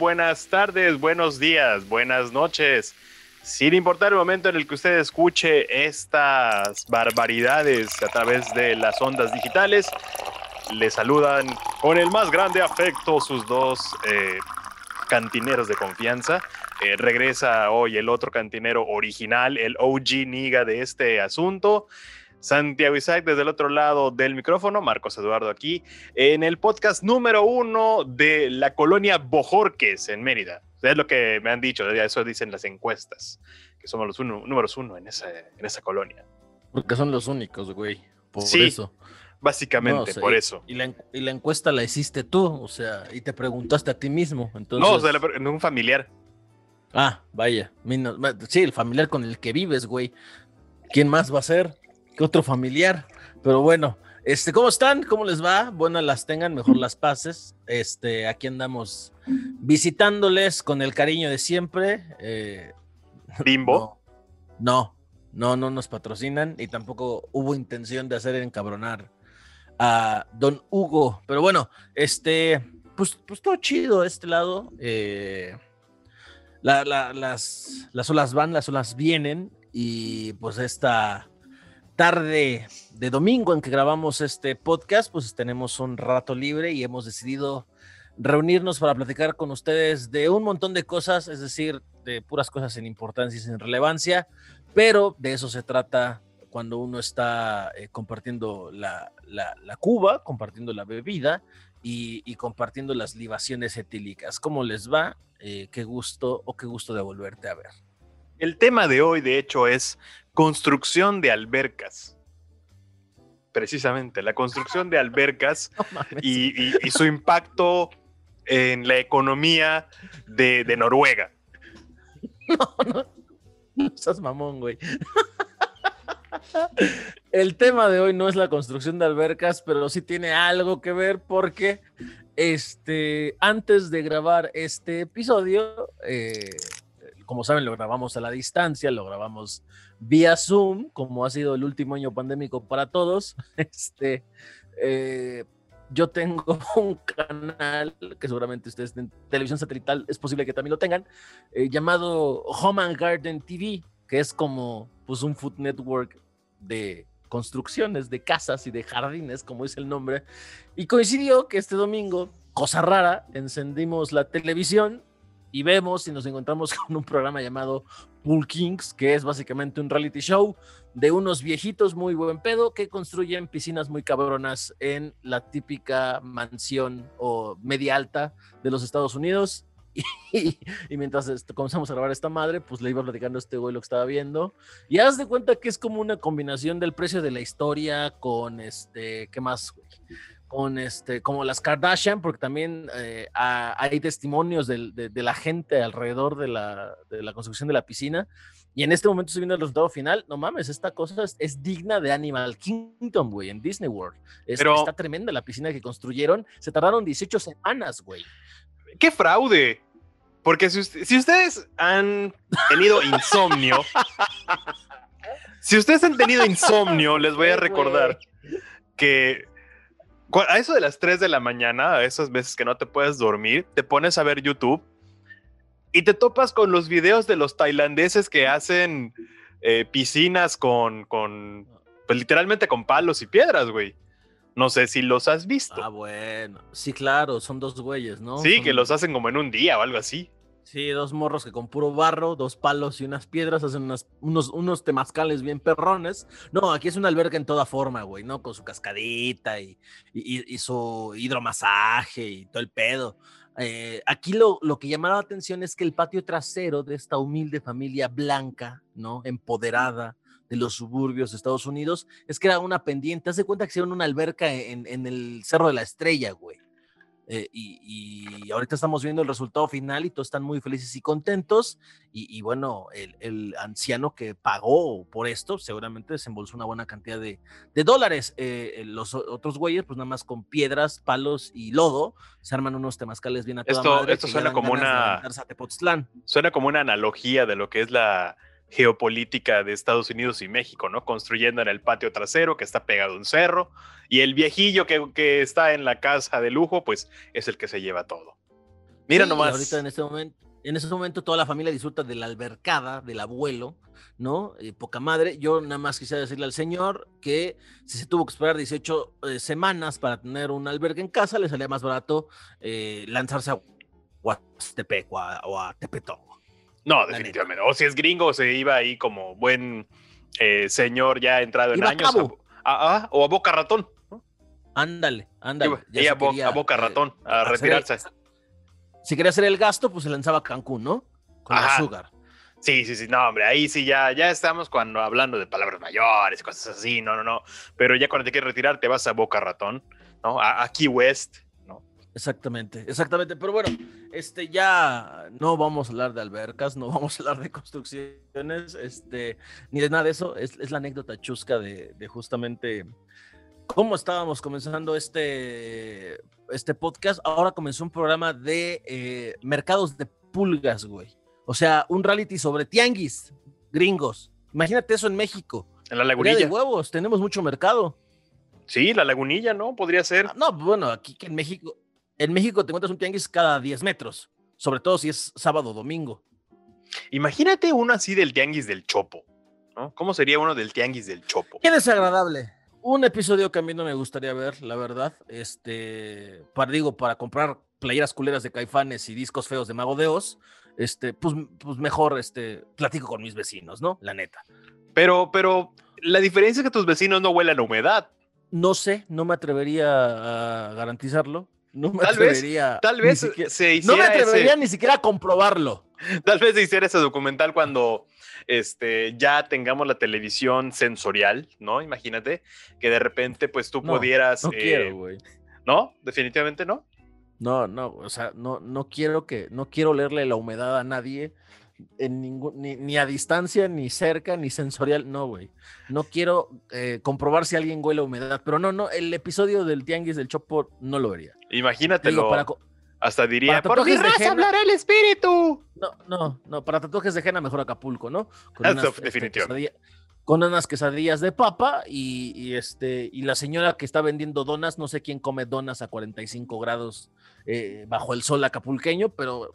buenas tardes, buenos días, buenas noches. Sin importar el momento en el que usted escuche estas barbaridades a través de las ondas digitales, le saludan con el más grande afecto sus dos eh, cantineros de confianza. Eh, regresa hoy el otro cantinero original, el OG Niga de este asunto. Santiago Isaac desde el otro lado del micrófono, Marcos Eduardo aquí, en el podcast número uno de la colonia Bojorques en Mérida. Es lo que me han dicho, eso dicen las encuestas, que somos los números uno en esa, en esa colonia. Porque son los únicos, güey. Por sí, eso. Básicamente, por eso. Y la, y la, encuesta la hiciste tú, o sea, y te preguntaste a ti mismo. Entonces... No, o sea, un familiar. Ah, vaya. Sí, el familiar con el que vives, güey. ¿Quién más va a ser? ¿Qué otro familiar? Pero bueno, este, ¿cómo están? ¿Cómo les va? Buenas las tengan, mejor las pases. Este, aquí andamos visitándoles con el cariño de siempre. Eh, Bimbo. No, no, no, nos patrocinan y tampoco hubo intención de hacer encabronar a don Hugo. Pero bueno, este, pues, pues todo chido de este lado. Eh, las, las olas van, las olas vienen y pues esta tarde de domingo en que grabamos este podcast, pues tenemos un rato libre y hemos decidido reunirnos para platicar con ustedes de un montón de cosas, es decir, de puras cosas sin importancia y sin relevancia, pero de eso se trata cuando uno está eh, compartiendo la, la, cuba, compartiendo la bebida y, compartiendo las libaciones etílicas. ¿Cómo les va? Eh, qué gusto o qué gusto de volverte a ver. El tema de hoy, de hecho, es construcción de albercas. Precisamente, la construcción de albercas y, su impacto en la economía de, Noruega. No, no, no estás mamón, güey. El tema de hoy no es la construcción de albercas, pero sí tiene algo que ver porque este, antes de grabar este episodio, eh, como saben, lo grabamos a la distancia, lo grabamos vía Zoom, como ha sido el último año pandémico para todos. Este, eh, yo tengo un canal que seguramente ustedes en televisión satelital es posible que también lo tengan, eh, llamado Home and Garden TV, que es como pues un food network de construcciones, de casas y de jardines, como es el nombre. Y coincidió que este domingo, cosa rara, encendimos la televisión y vemos y nos encontramos con un programa llamado Pool Kings, que es básicamente un reality show de unos viejitos muy buen pedo que construyen piscinas muy cabronas en la típica mansión o media alta de los Estados Unidos. Y, mientras comenzamos a grabar esta madre, pues le iba platicando a este güey lo que estaba viendo. Y haz de cuenta que es como una combinación del precio de la historia con este, ¿qué más? Con este, como las Kardashian, porque también eh, hay testimonios de, la gente alrededor de la, construcción de la piscina. Y en este momento estoy viendo el resultado final. No mames, esta cosa es, digna de Animal Kingdom, güey, en Disney World. Está tremenda la piscina que construyeron. Se tardaron 18 semanas, güey. ¡Qué fraude! Porque si, si ustedes han tenido insomnio, si ustedes han tenido insomnio, les voy a recordar que a eso de las 3 de la mañana, a esas veces que no te puedes dormir, te pones a ver YouTube y te topas con los videos de los tailandeses que hacen eh, piscinas con, con, pues literalmente con palos y piedras, güey. No sé si los has visto. Ah, bueno. Sí, claro, son dos güeyes, ¿no? Sí, que los hacen como en un día o algo así. Sí, dos morros que con puro barro, dos palos y unas piedras hacen unos, unos temazcales bien perrones. No, aquí es una alberca en toda forma, güey, ¿no? Con su cascadita y, y, su hidromasaje y todo el pedo. Eh, aquí lo, lo que llamaba la atención es que el patio trasero de esta humilde familia blanca, ¿no? Empoderada de los suburbios de Estados Unidos, es que era una pendiente. Haz de cuenta que hicieron una alberca en, en el Cerro de la Estrella, güey. Eh, y, ahorita estamos viendo el resultado final y todos están muy felices y contentos. Y, bueno, el, anciano que pagó por esto seguramente desembolsó una buena cantidad de, dólares. Eh, los otros güeyes, pues nada más con piedras, palos y lodo, se arman unos temazcales bien a toda Esto, esto suena como una. Suena como una analogía de lo que es la geopolítica de Estados Unidos y México, ¿no? Construyendo en el patio trasero que está pegado a un cerro y el viejillo que, está en la casa de lujo, pues es el que se lleva todo. Mira Sí, nomás. Ahorita en este momento, en ese momento toda la familia disfruta de la albercada del abuelo, ¿no? Eh, poca madre. Yo nada más quisiera decirle al señor que si se tuvo que esperar 18 eh, semanas para tener un albergue en casa, le salía más barato eh, lanzarse a Huastepec o a, o a. No, definitivamente. O si es gringo, se iba ahí como buen eh, señor ya entrado en Iba años. Cabo. a- a- o a Boca Ratón. ¿no? Ándale, ándale. Y a, Bo- quería, a Boca eh, Ratón, a el- retirarse. si quería hacer el gasto, pues se lanzaba a Cancún, ¿no? Con Ajá. Sugar. Sí, sí, sí, no, hombre, ahí sí ya, ya estamos cuando hablando de palabras mayores, cosas así, no, no, no. Pero ya cuando te quieres retirar, te vas a Boca Ratón, ¿no? A, a Key West. Exactamente, exactamente. Pero bueno, este ya no vamos a hablar de albercas, no vamos a hablar de construcciones, este, ni de nada de eso. Es, es la anécdota chusca de, de justamente cómo estábamos comenzando este, este podcast. Ahora comenzó un programa de eh, mercados de pulgas, güey. O sea, un reality sobre tianguis gringos. Imagínate eso en México. En la Día de lagunilla. huevos, tenemos mucho mercado. Sí, la lagunilla, ¿no? Podría ser. Ah, No, bueno, aquí que en México, en México te encuentras un tianguis cada 10 metros, sobre todo si es sábado o domingo. Imagínate uno así del tianguis del Chopo, ¿no? ¿Cómo sería uno del tianguis del Chopo? Qué desagradable. Un episodio que a mí no me gustaría ver, la verdad. Este, para, digo, para comprar playeras culeras de caifanes y discos feos de Mago de Oz, este, pues, pues mejor este, platico con mis vecinos, ¿no? La neta. Pero, pero la diferencia es que tus vecinos no huelan a humedad. No sé, no me atrevería a garantizarlo. No me Tal vez- atrevería. Tal ni vez siquiera- se no me hiciera atrevería ese, ni siquiera a comprobarlo. tal vez se hiciera ese documental cuando este, ya tengamos la televisión sensorial, ¿no? Imagínate que de repente pues tú No, pudieras, No eh, quiero, güey. ¿no? Definitivamente no. No, no, o sea, no, no quiero que, no quiero leerle la humedad a nadie, en ningún, ni, ni a distancia, ni cerca, ni sensorial, no, güey. No quiero eh, comprobar si alguien huele a humedad, pero no, no, el episodio del Tianguis del Chopo no lo vería. Te Imagínatelo. digo, para, Hasta diría, para por mi de raza henna". hablará el espíritu. no, no, no, para tatuajes de henna mejor Acapulco, ¿no? Con unas, este, definitivamente. con unas quesadillas de papa y, y, este, y la señora que está vendiendo donas, no sé quién come donas a 45 grados eh, bajo el sol acapulqueño, pero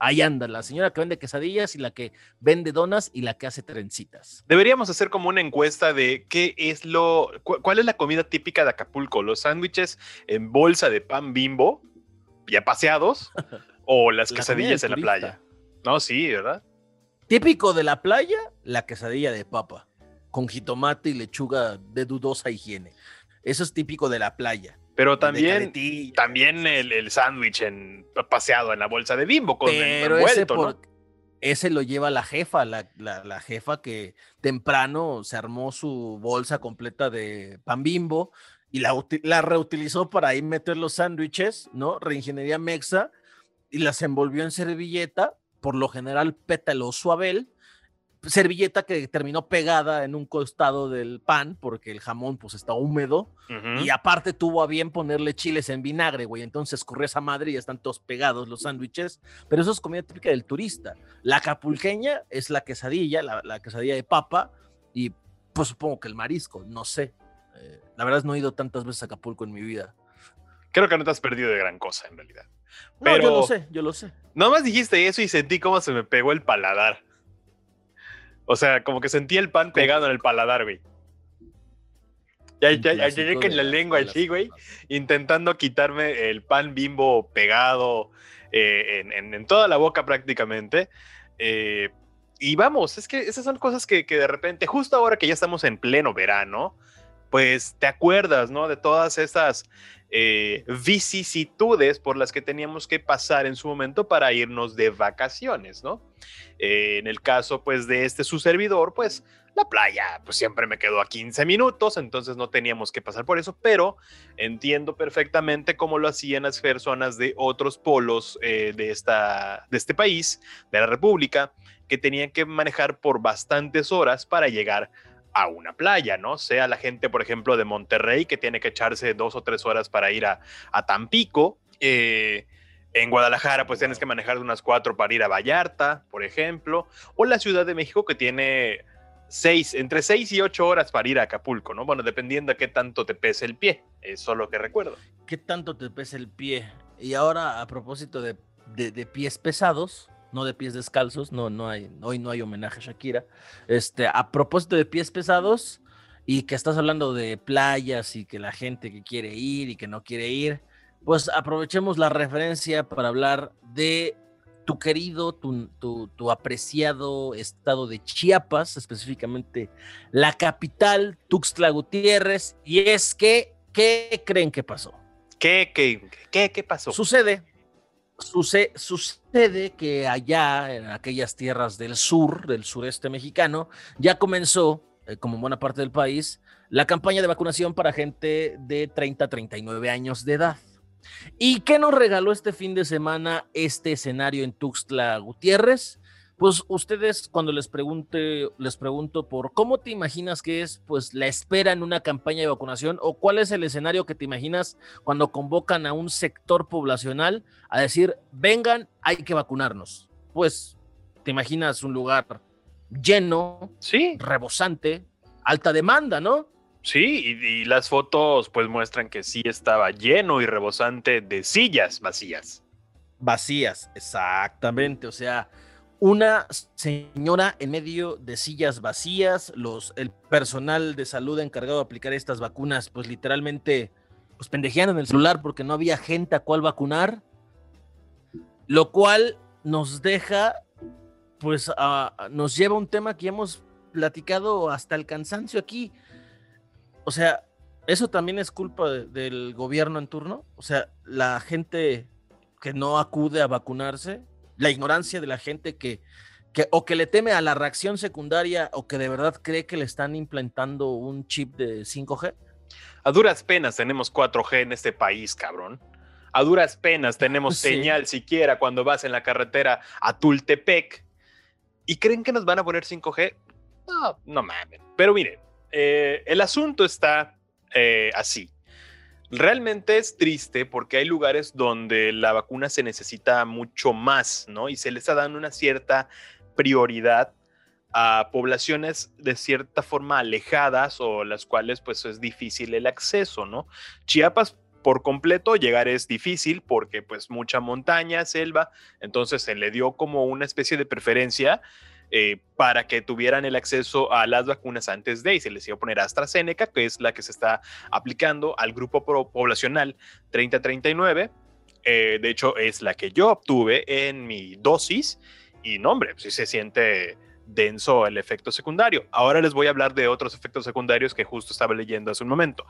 ahí anda, la señora que vende quesadillas y la que vende donas y la que hace trencitas. Deberíamos hacer como una encuesta de qué es lo, cu- cuál es la comida típica de Acapulco, los sándwiches en bolsa de pan bimbo, ya paseados, o las La quesadillas en la playa. No, sí, ¿verdad? Típico de la playa, la quesadilla de papa, con jitomate y lechuga de dudosa higiene. Eso es típico de la playa. Pero también, también el, el sándwich en, paseado en la bolsa de bimbo con Pero ese, envuelto, ¿no? por- ese lo lleva la jefa, la, la- la jefa que temprano se armó su bolsa completa de pan bimbo y la, la reutilizó para ahí meter los sándwiches, ¿no? Reingeniería mexa y las envolvió en servilleta, por lo general pétalo suavel, servilleta que terminó pegada en un costado del pan porque el jamón pues está húmedo y aparte tuvo a bien ponerle chiles en vinagre, güey. Entonces corrió esa madre y ya están todos pegados los sándwiches. Pero eso es comida típica del turista. La acapulqueña es la quesadilla, la, la quesadilla de papa y pues supongo que el marisco, no sé. Eh, la verdad es no he ido tantas veces a Acapulco en mi vida. Creo que no te has perdido de gran cosa en realidad. No, Pero- yo lo sé, yo lo sé. Nomás dijiste eso y sentí cómo se me pegó el paladar. O sea, como que sentí el pan pegado en el paladar, güey. Ya, ya, ya con de la lengua así, güey, intentando quitarme el pan bimbo pegado eh, en, en- en toda la boca prácticamente. Eh, y vamos, es que esas son cosas que, que de repente, justo ahora que ya estamos en pleno verano, pues te acuerdas, ¿no? De todas esas eh, vicisitudes por las que teníamos que pasar en su momento para irnos de vacaciones, ¿no? Eh, en el caso, pues, de este su servidor, pues, la playa, pues, siempre me quedó a 15 minutos, entonces no teníamos que pasar por eso, pero entiendo perfectamente cómo lo hacían las personas de otros polos eh, de, esta, de este país, de la República, que tenían que manejar por bastantes horas para llegar a una playa, ¿no? Sea la gente, por ejemplo, de Monterrey, que tiene que echarse dos o tres horas para ir a, a Tampico. eh, en Guadalajara, pues tienes que manejar unas cuatro para ir a Vallarta, por ejemplo. O la Ciudad de México, que tiene seis, entre seis y ocho horas para ir a Acapulco, ¿no? Bueno, dependiendo de qué tanto te pese el pie. Eso es lo que recuerdo. ¿Qué tanto te pesa el pie? Y ahora, a propósito de de, pies pesados, no de pies descalzos, no, no hay, hoy no hay homenaje a Shakira. Este, a propósito de pies pesados y que estás hablando de playas y que la gente que quiere ir y que no quiere ir, pues aprovechemos la referencia para hablar de tu querido, tu, tu, apreciado estado de Chiapas, específicamente la capital, Tuxtla Gutiérrez, y es que, ¿qué creen que pasó? ¿Qué, qué, qué, qué pasó? Sucede Sucede, que allá, en aquellas tierras del sur, del sureste mexicano, ya comenzó, eh, como en buena parte del país, la campaña de vacunación para gente de 30 a 39 años de edad. ¿Y qué nos regaló este fin de semana este escenario en Tuxtla Gutiérrez? Pues ustedes cuando les pregunte, les pregunto por cómo te imaginas que es pues la espera en una campaña de vacunación o cuál es el escenario que te imaginas cuando convocan a un sector poblacional a decir, vengan, hay que vacunarnos. Pues te imaginas un lugar lleno, sí, rebosante, alta demanda, ¿no? Sí, y, y las fotos pues muestran que sí estaba lleno y rebosante de sillas vacías. Vacías, exactamente, o sea, una señora en medio de sillas vacías, los, el personal de salud encargado de aplicar estas vacunas, pues literalmente, pues pendejean en el celular porque no había gente a cual vacunar, lo cual nos deja, pues nos lleva a un tema que hemos platicado hasta el cansancio aquí. O sea, eso también es culpa del gobierno en turno. O sea, la gente que no acude a vacunarse, la ignorancia de la gente que, que o que le teme a la reacción secundaria o que de verdad cree que le están implantando un chip de 5G? A duras penas tenemos 4G en este país, cabrón. A duras penas tenemos señal siquiera cuando vas en la carretera a Tultepec. ¿Y creen que nos van a poner 5G? No, no mames. Pero mire, eh, el asunto está eh, así. Realmente es triste porque hay lugares donde la vacuna se necesita mucho más, ¿no? Y se les está dando una cierta prioridad a poblaciones de cierta forma alejadas o las cuales pues es difícil el acceso, ¿no? Chiapas por completo llegar es difícil porque pues mucha montaña, selva, entonces se le dio como una especie de preferencia eh, para que tuvieran el acceso a las vacunas antes de, y se les iba a poner AstraZeneca, que es la que se está aplicando al grupo poblacional 3039. Eh, de hecho, es la que yo obtuve en mi dosis, y no, hombre, sí se siente denso el efecto secundario. Ahora les voy a hablar de otros efectos secundarios que justo estaba leyendo hace un momento.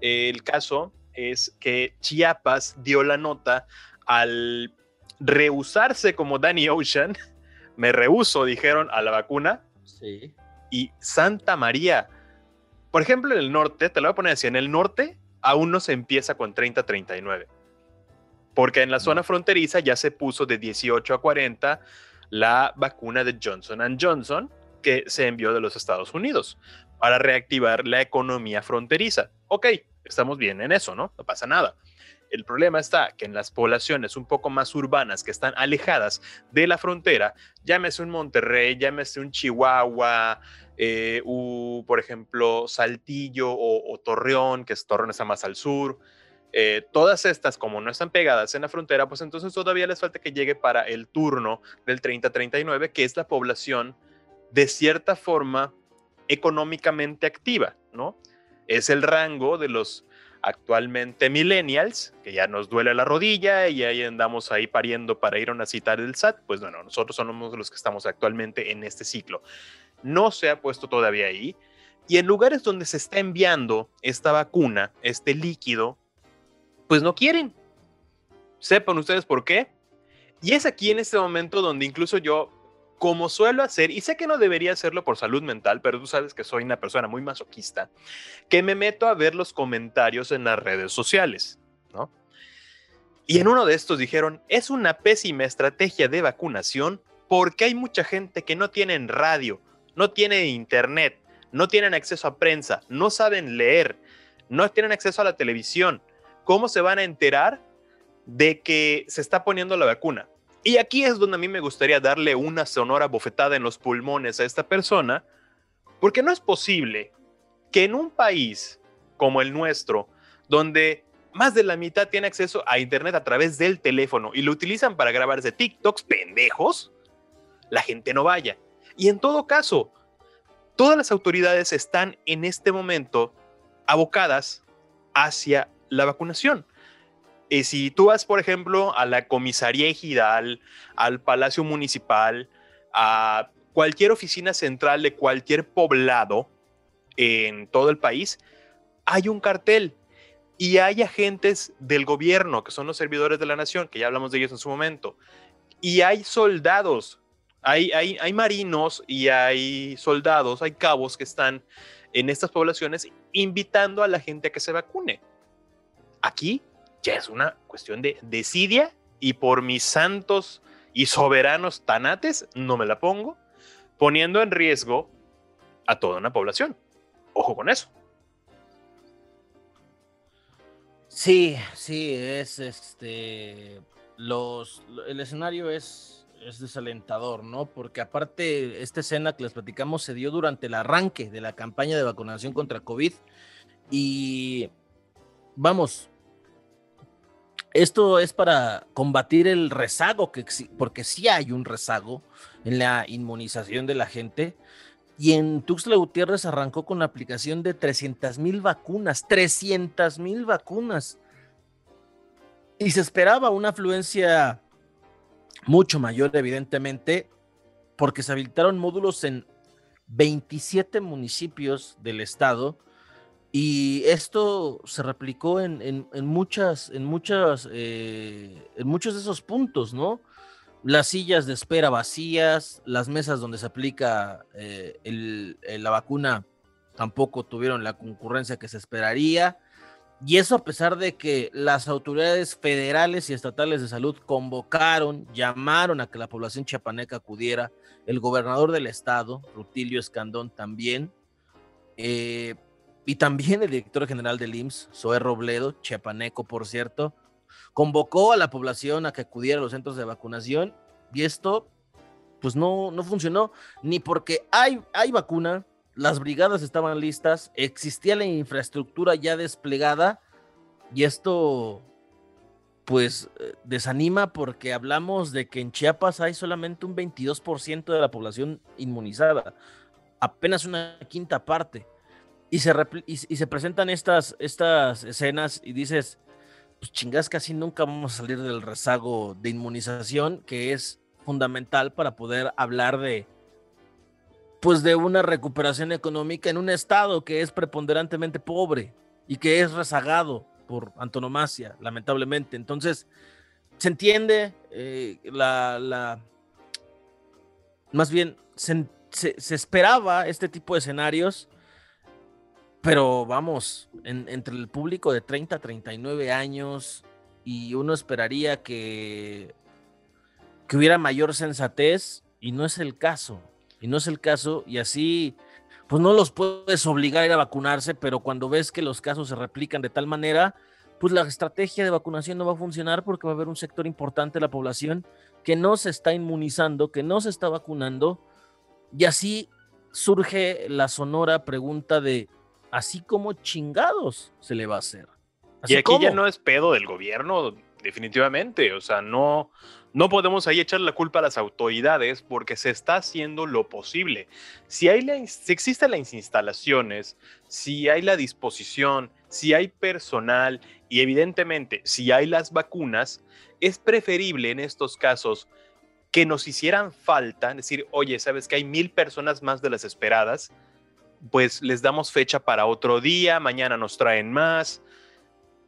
El caso es que Chiapas dio la nota al rehusarse como Danny Ocean me rehuso, dijeron, a la vacuna. Sí. Y Santa María, por ejemplo, en el norte, te lo voy a poner así, en el norte aún no se empieza con 30-39. Porque en la zona fronteriza ya se puso de 18 a 40 la vacuna de Johnson Johnson que se envió de los Estados Unidos para reactivar la economía fronteriza. Ok, estamos bien en eso, ¿no? No pasa nada. El problema está que en las poblaciones un poco más urbanas que están alejadas de la frontera, llámese un Monterrey, llámese un Chihuahua, eh, por ejemplo, Saltillo o, Torreón, que es Torreón está más al sur, eh, todas estas, como no están pegadas en la frontera, pues entonces todavía les falta que llegue para el turno del 30-39, que es la población de cierta forma económicamente activa, ¿no? Es el rango de los actualmente millennials, que ya nos duele la rodilla y ahí andamos ahí pariendo para ir a una cita del SAT, pues bueno, nosotros somos los que estamos actualmente en este ciclo. No se ha puesto todavía ahí. Y en lugares donde se está enviando esta vacuna, este líquido, pues no quieren. Sepan ustedes por qué. Y es aquí en este momento donde incluso yo como suelo hacer, y sé que no debería hacerlo por salud mental, pero tú sabes que soy una persona muy masoquista, que me meto a ver los comentarios en las redes sociales, ¿no? Y en uno de estos dijeron, es una pésima estrategia de vacunación porque hay mucha gente que no tienen radio, no tiene internet, no tienen acceso a prensa, no saben leer, no tienen acceso a la televisión. ¿Cómo se van a enterar de que se está poniendo la vacuna? Y aquí es donde a mí me gustaría darle una sonora bofetada en los pulmones a esta persona, porque no es posible que en un país como el nuestro, donde más de la mitad tiene acceso a Internet a través del teléfono y lo utilizan para grabarse TikToks pendejos, la gente no vaya. Y en todo caso, todas las autoridades están en este momento abocadas hacia la vacunación. Y eh, si tú vas, por ejemplo, a la comisaría ejidal, al palacio municipal, a cualquier oficina central de cualquier poblado en todo el país, hay un cartel y hay agentes del gobierno, que son los servidores de la nación, que ya hablamos de ellos en su momento, y hay soldados, hay, hay, hay marinos y hay soldados, hay cabos que están en estas poblaciones invitando a la gente a que se vacune. Aquí ya es una cuestión de desidia y por mis santos y soberanos tanates no me la pongo, poniendo en riesgo a toda una población. Ojo con eso. Sí, sí, es este. Los, el escenario es, es desalentador, ¿no? Porque aparte, esta escena que les platicamos se dio durante el arranque de la campaña de vacunación contra COVID. Y vamos, esto es para combatir el rezago, que, porque sí hay un rezago en la inmunización de la gente. Y en Tuxtla Gutiérrez arrancó con la aplicación de 300 mil vacunas, 300 mil vacunas. Y se esperaba una afluencia mucho mayor, evidentemente, porque se habilitaron módulos en 27 municipios del estado y esto se replicó en, muchas, en muchas, eh, en muchos de esos puntos, ¿no? Las sillas de espera vacías, las mesas donde se aplica eh, la vacuna tampoco tuvieron la concurrencia que se esperaría. Y eso a pesar de que las autoridades federales y estatales de salud convocaron, llamaron a que la población chiapaneca acudiera, el gobernador del estado, Rutilio Escandón también, eh, y también el director general del IMSS, Zoé Robledo, chiapaneco por cierto, convocó a la población a que acudiera a los centros de vacunación y esto pues no, no funcionó, ni porque hay, hay vacuna, las brigadas estaban listas, existía la infraestructura ya desplegada y esto pues eh, desanima porque hablamos de que en Chiapas hay solamente un 22% de la población inmunizada, apenas una quinta parte y se, y, se presentan estas, estas escenas y dices, pues chingas, casi nunca vamos a salir del rezago de inmunización, que es fundamental para poder hablar de, pues de una recuperación económica en un estado que es preponderantemente pobre y que es rezagado por antonomasia, lamentablemente. Entonces, se entiende eh, la, la, más bien, se, se, esperaba este tipo de escenarios pero vamos, entre el público de 30 a 39 años y uno esperaría que, que hubiera mayor sensatez y no es el caso. Y no es el caso y así, pues no los puedes obligar a ir a vacunarse, pero cuando ves que los casos se replican de tal manera, pues la estrategia de vacunación no va a funcionar porque va a haber un sector importante de la población que no se está inmunizando, que no se está vacunando. Y así surge la sonora pregunta de así como chingados se le va a hacer. y aquí ya no es pedo del gobierno, definitivamente. O sea, no, no podemos ahí echar la culpa a las autoridades porque se está haciendo lo posible. Si, hay si existen las instalaciones, si hay la disposición, si hay personal y evidentemente si hay las vacunas, es preferible en estos casos que nos hicieran falta, decir, oye, sabes que hay mil personas más de las esperadas, pues les damos fecha para otro día, mañana nos traen más.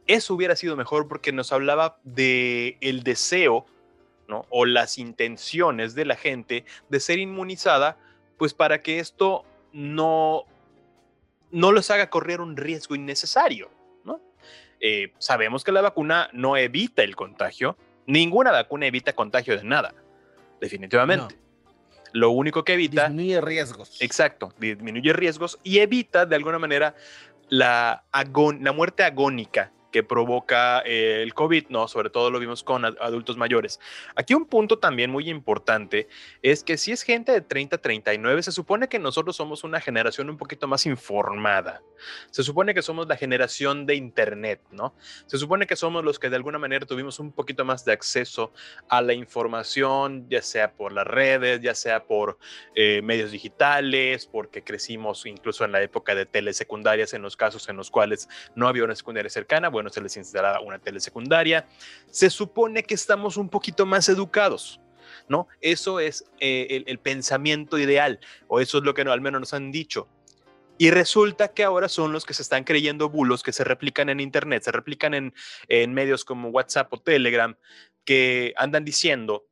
Eso hubiera sido mejor porque nos hablaba de el deseo, ¿no? O las intenciones de la gente de ser inmunizada, pues para que esto no no los haga correr un riesgo innecesario, ¿no? Eh, sabemos que la vacuna no evita el contagio, ninguna vacuna evita contagio de nada, definitivamente. Lo único que evita... Disminuye riesgos. Exacto, disminuye riesgos y evita de alguna manera la, la muerte agónica que provoca eh, el COVID, no, sobre todo lo vimos con adultos mayores. Aquí un punto también muy importante es que si es gente de 30 39, se supone que nosotros somos una generación un poquito más informada. Se supone que somos la generación de Internet, ¿no? Se supone que somos los que de alguna manera tuvimos un poquito más de acceso a la información, ya sea por las redes, ya sea por eh, medios digitales, porque crecimos incluso en la época de telesecundarias en los casos en los cuales no había una secundaria cercana bueno, se les instalaba una telesecundaria. Se supone que estamos un poquito más educados. ¿No? Eso es eh, el, pensamiento ideal, o eso es lo que al menos nos han dicho. Y resulta que ahora son los que se están creyendo bulos que se replican en Internet, se replican en, en medios como WhatsApp o Telegram, que andan diciendo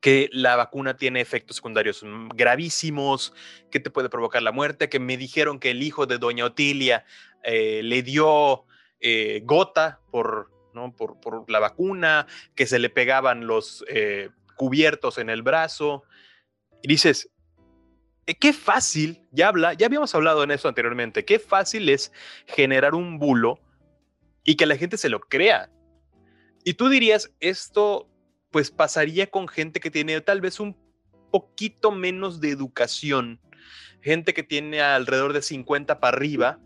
que la vacuna tiene efectos secundarios gravísimos, que te puede provocar la muerte, que me dijeron que el hijo de doña Otilia eh, le dio eh, gota por, ¿no? por, por, la vacuna, que se le pegaban los eh, cubiertos en el brazo. Y dices, eh, qué fácil, ya habla, ya habíamos hablado en eso anteriormente, qué fácil es generar un bulo y que la gente se lo crea. Y tú dirías, esto pues pasaría con gente que tiene tal vez un poquito menos de educación, gente que tiene alrededor de 50 para arriba.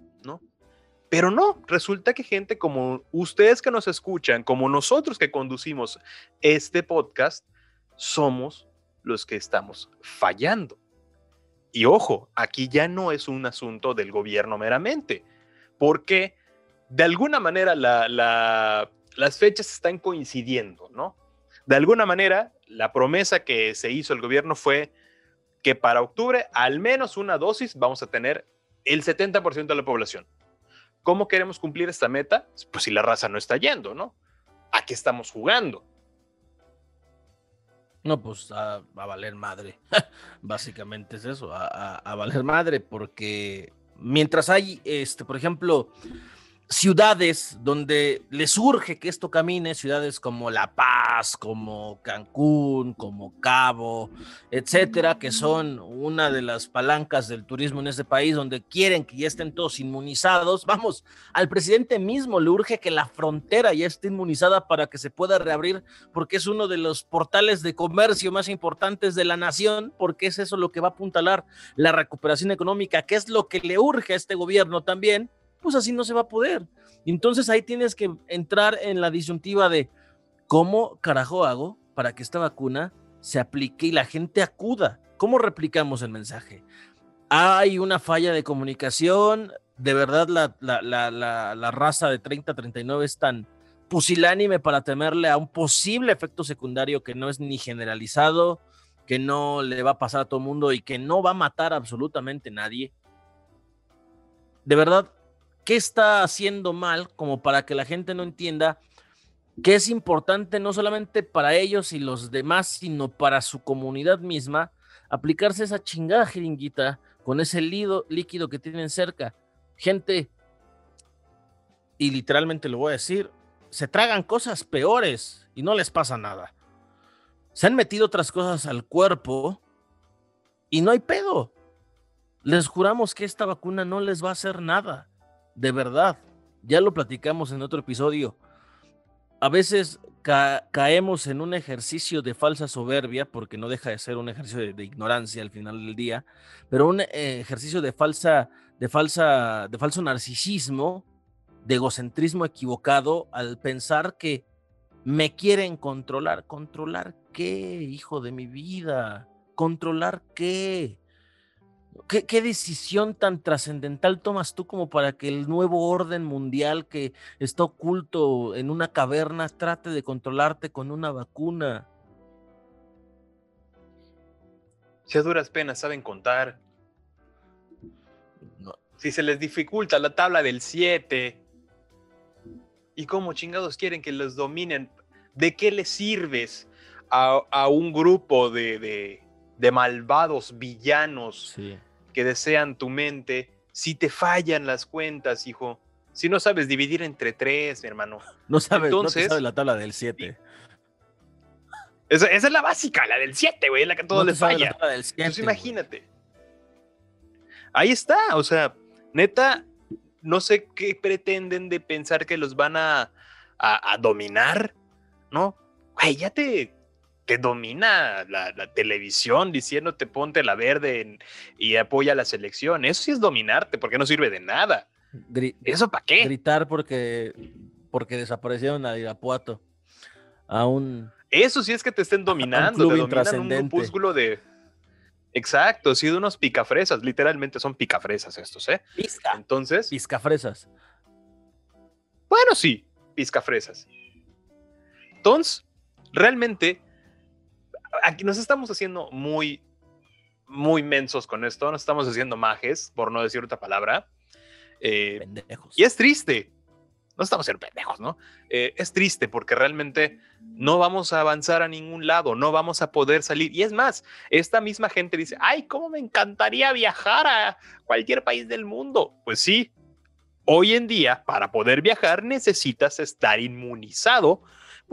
Pero no, resulta que gente como ustedes que nos escuchan, como nosotros que conducimos este podcast, somos los que estamos fallando. Y ojo, aquí ya no es un asunto del gobierno meramente, porque de alguna manera las fechas están coincidiendo, ¿no? De alguna manera, la promesa que se hizo el gobierno fue que para octubre, al menos una dosis, vamos a tener el 70% de la población. ¿Cómo queremos cumplir esta meta? Pues si la raza no está yendo, ¿no? ¿A qué estamos jugando? No, pues a, valer madre. Básicamente es eso, a, a, valer madre, porque mientras hay, este, por ejemplo, ciudades donde les urge que esto camine, ciudades como La Paz, como Cancún, como Cabo, etcétera, que son una de las palancas del turismo en este país, donde quieren que ya estén todos inmunizados. Vamos, al presidente mismo le urge que la frontera ya esté inmunizada para que se pueda reabrir, porque es uno de los portales de comercio más importantes de la nación, porque es eso lo que va a apuntalar la recuperación económica, que es lo que le urge a este gobierno también pues así no se va a poder. Entonces ahí tienes que entrar en la disyuntiva de cómo carajo hago para que esta vacuna se aplique y la gente acuda. ¿Cómo replicamos el mensaje? Hay una falla de comunicación, de verdad la, la, raza de 30-39 es tan pusilánime para temerle a un posible efecto secundario que no es ni generalizado, que no le va a pasar a todo el mundo y que no va a matar absolutamente nadie. De verdad, ¿Qué está haciendo mal como para que la gente no entienda que es importante no solamente para ellos y los demás, sino para su comunidad misma, aplicarse esa chingada jeringuita con ese líquido que tienen cerca? Gente, y literalmente lo voy a decir, se tragan cosas peores y no les pasa nada. Se han metido otras cosas al cuerpo y no hay pedo. Les juramos que esta vacuna no les va a hacer nada de verdad, ya lo platicamos en otro episodio. A veces caemos en un ejercicio de falsa soberbia, porque no deja de ser un ejercicio de, ignorancia al final del día, pero un eh, ejercicio de falsa, de falsa, de falso narcisismo, de egocentrismo equivocado al pensar que me quieren controlar. ¿Controlar qué, hijo de mi vida? ¿Controlar qué? ¿Qué, decisión tan trascendental tomas tú como para que el nuevo orden mundial que está oculto en una caverna trate de controlarte con una vacuna? Si a duras penas saben contar. Si se les dificulta la tabla del 7. ¿Y cómo chingados quieren que los dominen? ¿De qué les sirves a, un grupo de de malvados villanos que desean tu mente, si te fallan las cuentas, hijo, si no sabes dividir entre tres, hermano. No sabes, Entonces, no la tabla del 7. Esa, es la básica, la del 7, güey, la que todo les falla. Entonces imagínate. Ahí está, o sea, neta, no sé qué pretenden de pensar que los van a, a, dominar, ¿no? Güey, ya te, te domina la, televisión diciéndote ponte la verde y apoya la selección. Eso sí es dominarte, porque no sirve de nada. ¿Eso para qué? Gritar porque, porque desaparecieron a Irapuato. A un. Eso sí es que te estén dominando. te dominan un grupúsculo de. Exacto, sí, de unos picafresas. Literalmente son picafresas estos, ¿eh? Pisca. Entonces. Piscafresas. Bueno, sí, piscafresas. Entonces, realmente, aquí nos estamos haciendo muy, muy mensos con esto. Nos estamos haciendo majes, por no decir otra palabra. Eh, pendejos. Y es triste. No estamos siendo pendejos, ¿no? Eh, es triste porque realmente no vamos a avanzar a ningún lado, no vamos a poder salir. Y es más, esta misma gente dice, ay, ¿cómo me encantaría viajar a cualquier país del mundo? Pues sí, hoy en día, para poder viajar necesitas estar inmunizado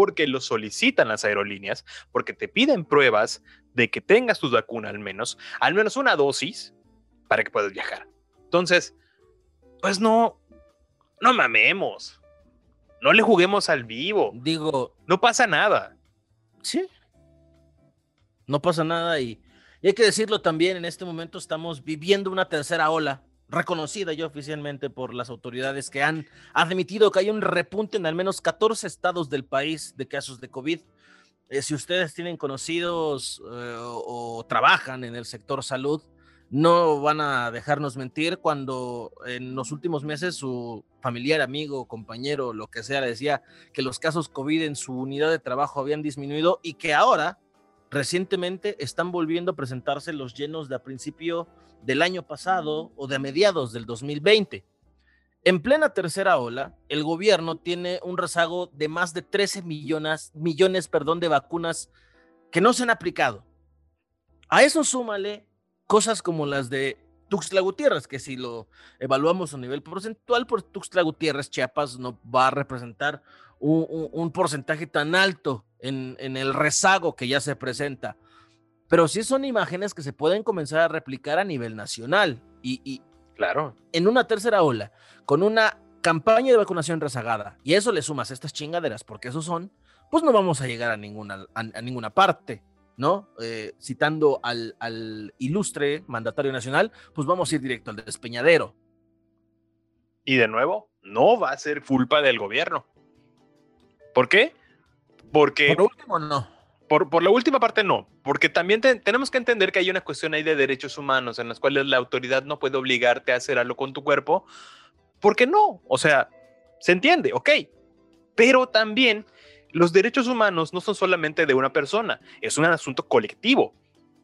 porque lo solicitan las aerolíneas, porque te piden pruebas de que tengas tu vacuna al menos, al menos una dosis para que puedas viajar. Entonces, pues no, no mamemos. No le juguemos al vivo. Digo, no pasa nada. Sí. No pasa nada y, hay que decirlo también, en este momento estamos viviendo una tercera ola reconocida ya oficialmente por las autoridades que han admitido que hay un repunte en al menos 14 estados del país de casos de COVID. Eh, si ustedes tienen conocidos eh, o trabajan en el sector salud, no van a dejarnos mentir cuando en los últimos meses su familiar, amigo, compañero, lo que sea, le decía que los casos COVID en su unidad de trabajo habían disminuido y que ahora, recientemente, están volviendo a presentarse los llenos de a principio del año pasado o de mediados del 2020. En plena tercera ola, el gobierno tiene un rezago de más de 13 millones, millones perdón, de vacunas que no se han aplicado. A eso súmale cosas como las de Tuxtla Gutiérrez, que si lo evaluamos a nivel porcentual, pues Tuxtla Gutiérrez, Chiapas, no va a representar un, porcentaje tan alto en, el rezago que ya se presenta. Pero sí son imágenes que se pueden comenzar a replicar a nivel nacional. Y, claro, en una tercera ola, con una campaña de vacunación rezagada, y eso le sumas estas chingaderas, porque eso son, pues no vamos a llegar a ninguna, a ninguna parte. ¿no? Eh, citando al, al, ilustre mandatario nacional, pues vamos a ir directo al despeñadero. Y de nuevo, no va a ser culpa del gobierno. ¿Por qué? Porque... Por último, no. Por, por, la última parte no, porque también tenemos que entender que hay una cuestión ahí de derechos humanos en las cuales la autoridad no puede obligarte a hacer algo con tu cuerpo, porque no, o sea, se entiende, ok, pero también los derechos humanos no son solamente de una persona, es un asunto colectivo.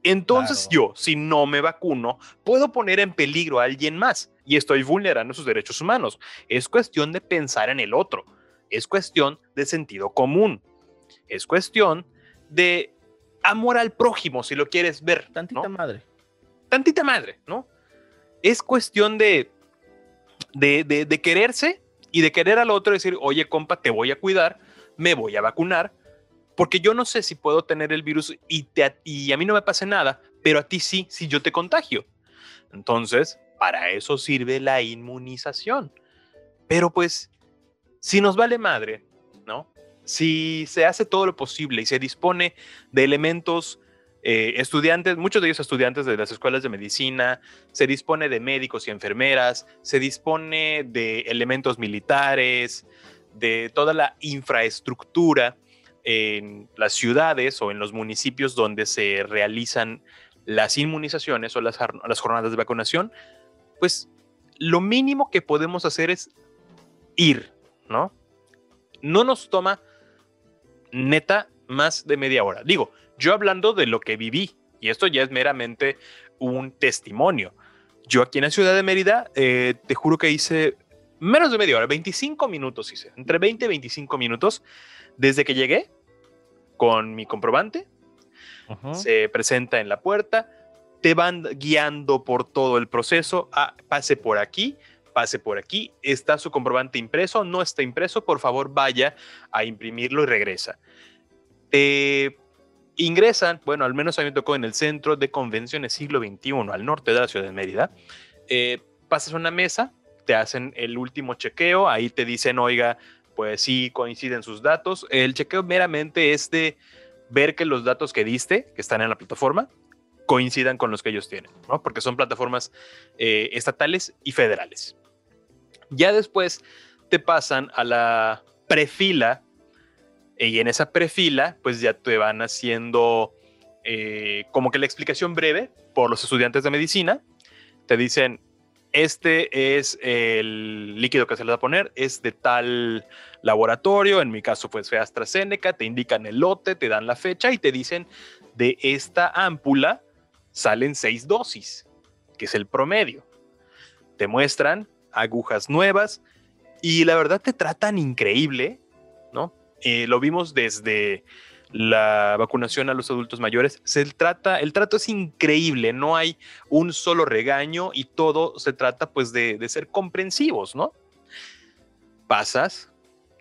Entonces yo, si no me vacuno, puedo poner en peligro a alguien más y estoy vulnerando sus derechos humanos. Es cuestión de pensar en el otro, es cuestión de sentido común, es cuestión de amor al prójimo, si lo quieres ver. Tantita madre. Tantita madre, ¿no? Es cuestión de, de, de quererse y de querer al otro, decir, oye, compa, te voy a cuidar me voy a vacunar, porque yo no sé si puedo tener el virus y, te, y a mí no me pase nada, pero a ti sí, si yo te contagio. Entonces, para eso sirve la inmunización. Pero pues, si nos vale madre. Si se hace todo lo posible y se dispone de elementos eh, estudiantes, muchos de ellos estudiantes de las escuelas de medicina, se dispone de médicos y enfermeras, se dispone de elementos militares, de toda la infraestructura en las ciudades o en los municipios donde se realizan las inmunizaciones o las, las jornadas de vacunación, pues lo mínimo que podemos hacer es ir, ¿no? No nos toma neta más de media hora. Digo, yo hablando de lo que viví, y esto ya es meramente un testimonio. Yo aquí en la ciudad de Mérida, eh, te juro que hice menos de media hora, 25 minutos hice, entre 20 y 25 minutos desde que llegué con mi comprobante. Se presenta en la puerta, te van guiando por todo el proceso. Ah, pase por aquí, pase por aquí. Está su comprobante impreso, no está impreso, por favor vaya a imprimirlo y regresa. Te ingresan, bueno, al menos a mí me tocó en el centro de convenciones siglo XXI, al norte de la ciudad de Mérida. Eh, pasas a una mesa, te hacen el último chequeo, ahí te dicen, oiga, pues sí coinciden sus datos. El chequeo meramente es de ver que los datos que diste, que están en la plataforma, coincidan con los que ellos tienen, ¿no? Porque son plataformas eh, estatales y federales. Ya después te pasan a la prefila y en esa prefila pues ya te van haciendo eh, como que la explicación breve por los estudiantes de medicina. Te dicen, este es el líquido que se le va a poner, es de tal laboratorio, en mi caso pues fue AstraZeneca, te indican el lote, te dan la fecha y te dicen de esta ámpula salen seis dosis, que es el promedio. Te muestran agujas nuevas y la verdad te tratan increíble, ¿no? Eh, lo vimos desde la vacunación a los adultos mayores. Se trata, el trato es increíble, no hay un solo regaño y todo se trata pues de, ser comprensivos, ¿no? Pasas,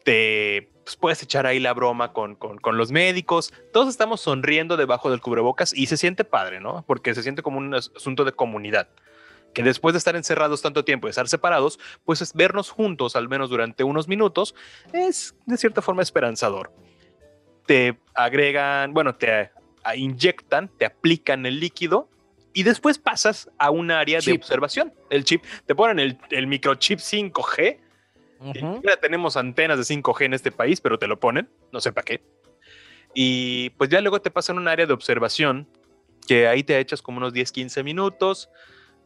te pues, puedes echar ahí la broma con, con, los médicos, todos estamos sonriendo debajo del cubrebocas y se siente padre, ¿no? Porque se siente como un asunto de comunidad que después de estar encerrados tanto tiempo y estar separados, pues es vernos juntos al menos durante unos minutos es de cierta forma esperanzador. Te agregan, bueno, te inyectan, te aplican el líquido y después pasas a un área de observación. El chip, te ponen el, el microchip 5G. Ya tenemos antenas de 5G en este país, pero te lo ponen, no sé para qué. Y pues ya luego te pasan a un área de observación que ahí te echas como unos 10, 15 minutos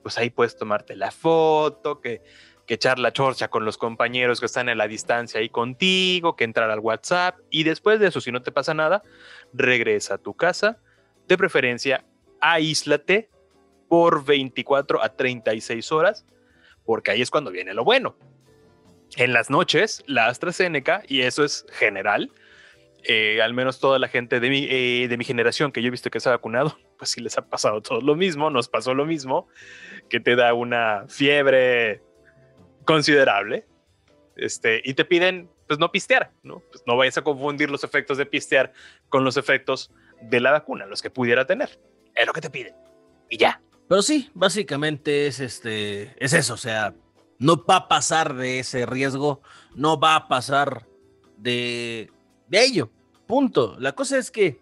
pues ahí puedes tomarte la foto, que, que echar la chorcha con los compañeros que están en la distancia ahí contigo, que entrar al WhatsApp y después de eso, si no te pasa nada, regresa a tu casa, de preferencia, aíslate por 24 a 36 horas, porque ahí es cuando viene lo bueno. En las noches, la AstraZeneca, y eso es general, eh, al menos toda la gente de mi, eh, de mi generación que yo he visto que se ha vacunado, pues sí les ha pasado todo lo mismo, nos pasó lo mismo, que te da una fiebre considerable, este, y te piden, pues no pistear, ¿no? Pues no vayas a confundir los efectos de pistear con los efectos de la vacuna, los que pudiera tener. Es lo que te piden. Y ya. Pero sí, básicamente es este, es eso, o sea, no va a pasar de ese riesgo, no va a pasar de de ello. Punto. La cosa es que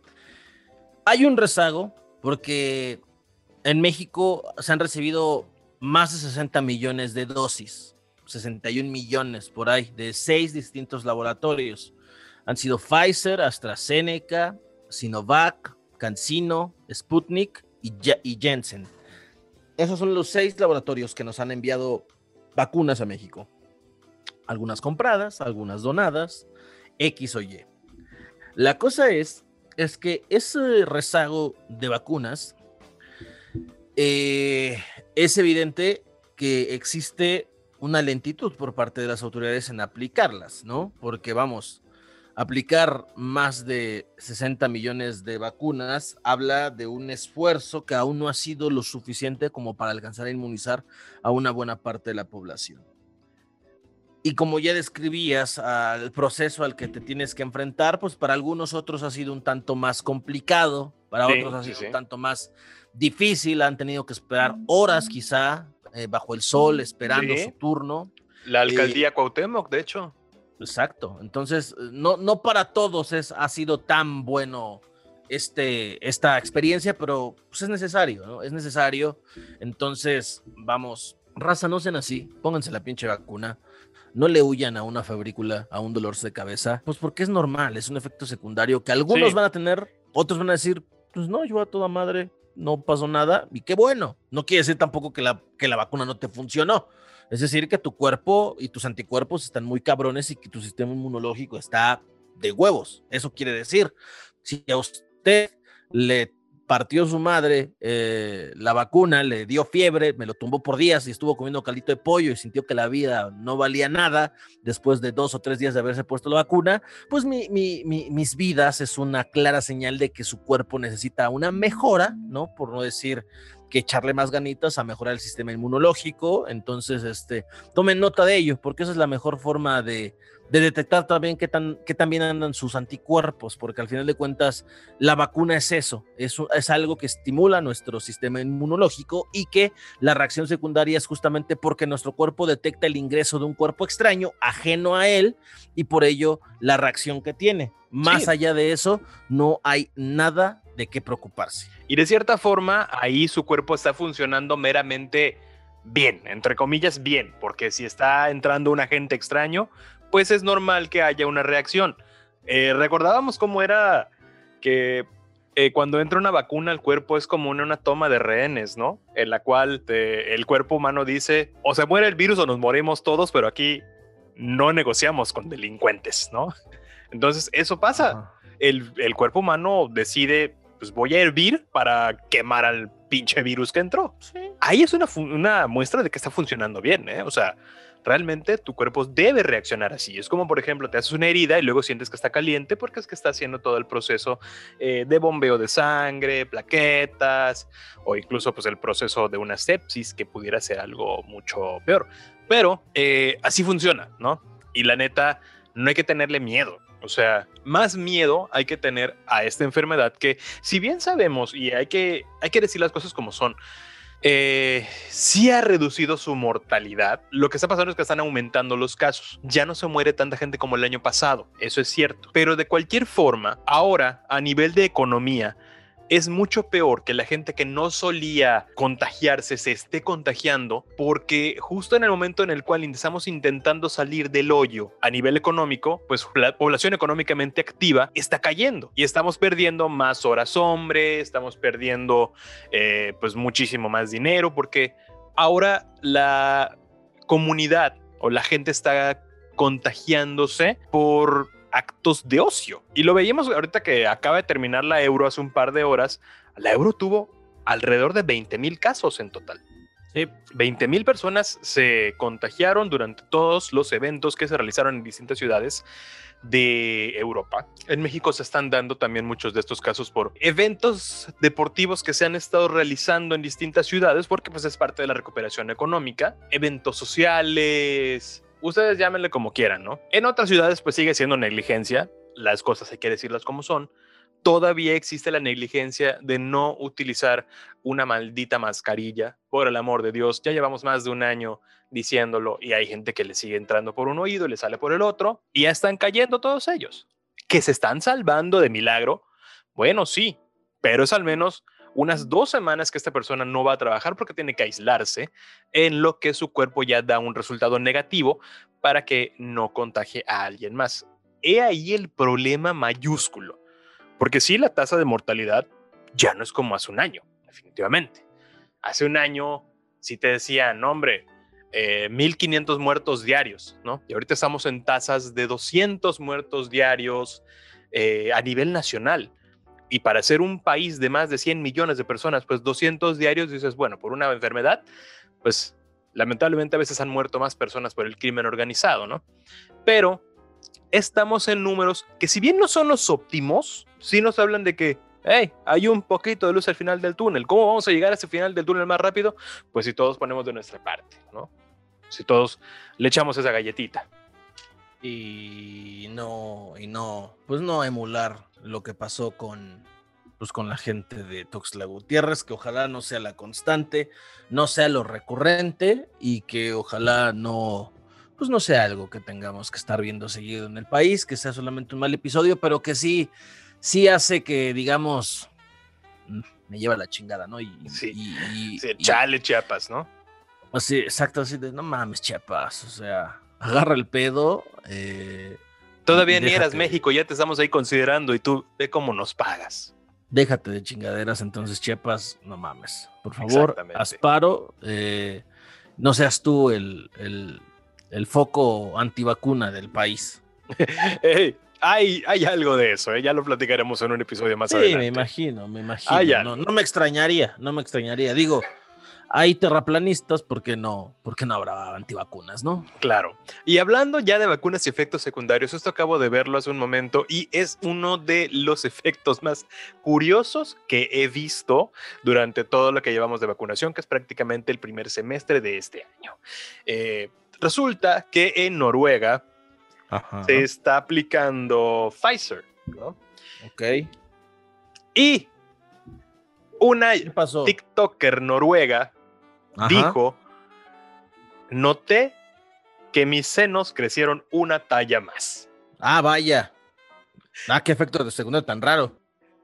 hay un rezago porque en México se han recibido más de 60 millones de dosis, 61 millones por ahí, de seis distintos laboratorios. Han sido Pfizer, AstraZeneca, Sinovac, CanSino, Sputnik y, y Jensen. Esos son los seis laboratorios que nos han enviado vacunas a México. Algunas compradas, algunas donadas, X o Y. La cosa es, es que ese rezago de vacunas eh, es evidente que existe una lentitud por parte de las autoridades en aplicarlas, ¿no? Porque vamos, aplicar más de 60 millones de vacunas habla de un esfuerzo que aún no ha sido lo suficiente como para alcanzar a inmunizar a una buena parte de la población. Y como ya describías al proceso al que te tienes que enfrentar, pues para algunos otros ha sido un tanto más complicado, para otros ha sido un tanto más difícil, han tenido que esperar horas quizá eh, bajo el sol esperando su turno. La alcaldía Cuauhtémoc, de hecho. Exacto. Entonces, no, no para todos es, ha sido tan bueno este, esta experiencia, pero pues es necesario, ¿no? Es necesario. Entonces, vamos, raza, no sean así, pónganse la pinche vacuna no le huyan a una fabrícula, a un dolor de cabeza, pues porque es normal, es un efecto secundario que algunos van a tener, otros van a decir, pues no, yo a toda madre, no pasó nada y qué bueno. No quiere decir tampoco que la, que la vacuna no te funcionó. Es decir, que tu cuerpo y tus anticuerpos están muy cabrones y que tu sistema inmunológico está de huevos. Eso quiere decir, si a usted le partió su madre eh, la vacuna, le dio fiebre, me lo tumbó por días y estuvo comiendo caldito de pollo y sintió que la vida no valía nada después de dos o tres días de haberse puesto la vacuna, pues mi, mis vidas es una clara señal de que su cuerpo necesita una mejora, ¿no? Por no decir que echarle más ganitas a mejorar el sistema inmunológico. Entonces, este, tomen nota de ello, porque esa es la mejor forma de, de detectar también qué tan, qué tan bien andan sus anticuerpos, porque al final de cuentas la vacuna es eso, es, es algo que estimula nuestro sistema inmunológico y que la reacción secundaria es justamente porque nuestro cuerpo detecta el ingreso de un cuerpo extraño ajeno a él y por ello la reacción que tiene. Más allá de eso, no hay nada de qué preocuparse. Y de cierta forma, ahí su cuerpo está funcionando meramente bien, entre comillas, bien, porque si está entrando un agente extraño, pues es normal que haya una reacción. Eh, recordábamos cómo era que eh, cuando entra una vacuna al cuerpo es como una, toma de rehenes, ¿no? En la cual el cuerpo humano dice, o se muere el virus o nos morimos todos, pero aquí no negociamos con delincuentes, ¿no? Entonces, eso pasa. El, el, cuerpo humano decide, pues voy a hervir para quemar al pinche virus que entró. Ahí es una, una muestra de que está funcionando bien, ¿eh? O sea, realmente tu cuerpo debe reaccionar así. Es como, por ejemplo, te haces una herida y luego sientes que está caliente porque es que está haciendo todo el proceso eh, de bombeo de sangre, plaquetas o incluso pues el proceso de una sepsis que pudiera ser algo mucho peor. Pero eh, así funciona, ¿no? Y la neta, no hay que tenerle miedo. O sea, más miedo hay que tener a esta enfermedad que, si bien sabemos y hay que, hay que decir las cosas como son, eh, sí ha reducido su mortalidad. Lo que está pasando es que están aumentando los casos. Ya no se muere tanta gente como el año pasado, eso es cierto. Pero de cualquier forma, ahora a nivel de economía, es mucho peor que la gente que no solía contagiarse se esté contagiando porque justo en el momento en el cual estamos intentando salir del hoyo a nivel económico, pues la población económicamente activa está cayendo y estamos perdiendo más horas hombre, estamos perdiendo eh, pues muchísimo más dinero porque ahora la comunidad o la gente está contagiándose por actos de ocio. Y lo veíamos ahorita que acaba de terminar la euro hace un par de horas. La euro tuvo alrededor de 20 mil casos en total. Sí, 20 mil personas se contagiaron durante todos los eventos que se realizaron en distintas ciudades de Europa. En México se están dando también muchos de estos casos por eventos deportivos que se han estado realizando en distintas ciudades porque pues es parte de la recuperación económica, eventos sociales, ustedes llámenle como quieran, ¿no? En otras ciudades pues sigue siendo negligencia, las cosas hay que decirlas como son. Todavía existe la negligencia de no utilizar una maldita mascarilla, por el amor de Dios. Ya llevamos más de un año diciéndolo y hay gente que le sigue entrando por un oído y le sale por el otro y ya están cayendo todos ellos. ¿Que se están salvando de milagro? Bueno, sí, pero es al menos unas dos semanas que esta persona no va a trabajar porque tiene que aislarse, en lo que su cuerpo ya da un resultado negativo para que no contagie a alguien más. He ahí el problema mayúsculo, porque sí, la tasa de mortalidad ya no es como hace un año, definitivamente. Hace un año, si te decían, hombre, 1500 eh, muertos diarios, ¿no? Y ahorita estamos en tasas de 200 muertos diarios eh, a nivel nacional. Y para ser un país de más de 100 millones de personas, pues 200 diarios, dices, bueno, por una enfermedad, pues lamentablemente a veces han muerto más personas por el crimen organizado, ¿no? Pero estamos en números que si bien no son los óptimos, sí nos hablan de que, hey, hay un poquito de luz al final del túnel. ¿Cómo vamos a llegar a ese final del túnel más rápido? Pues si todos ponemos de nuestra parte, ¿no? Si todos le echamos esa galletita. Y no, y no, pues no emular lo que pasó con, pues con la gente de Tuxtla Gutiérrez, que ojalá no sea la constante, no sea lo recurrente y que ojalá no, pues no sea algo que tengamos que estar viendo seguido en el país, que sea solamente un mal episodio, pero que sí, sí hace que, digamos, mm, me lleva la chingada, ¿no? Y, sí, chale Chiapas, ¿no? Así, exacto, así de, no mames Chiapas, o sea, agarra el pedo, eh, Todavía ni eras México, ya te estamos ahí considerando y tú ve cómo nos pagas. Déjate de chingaderas, entonces, Chiapas, no mames. Por favor, asparo, eh, no seas tú el, el, foco antivacuna del país. hay, hay algo de eso, ¿eh? ya lo platicaremos en un episodio más adelante. Sí, me imagino, me imagino. No, no, me extrañaría, no me extrañaría. Digo, hay terraplanistas, ¿por qué no? ¿Por qué no habrá antivacunas, no? Claro. Y hablando ya de vacunas y efectos secundarios, esto acabo de verlo hace un momento y es uno de los efectos más curiosos que he visto durante todo lo que llevamos de vacunación, que es prácticamente el primer semestre de este año. Eh, resulta que en Noruega se está aplicando Pfizer, ¿no? Ok. Y una TikToker noruega dijo, noté que mis senos crecieron una talla más. Ah, vaya. Ah, qué efecto de segundo tan raro.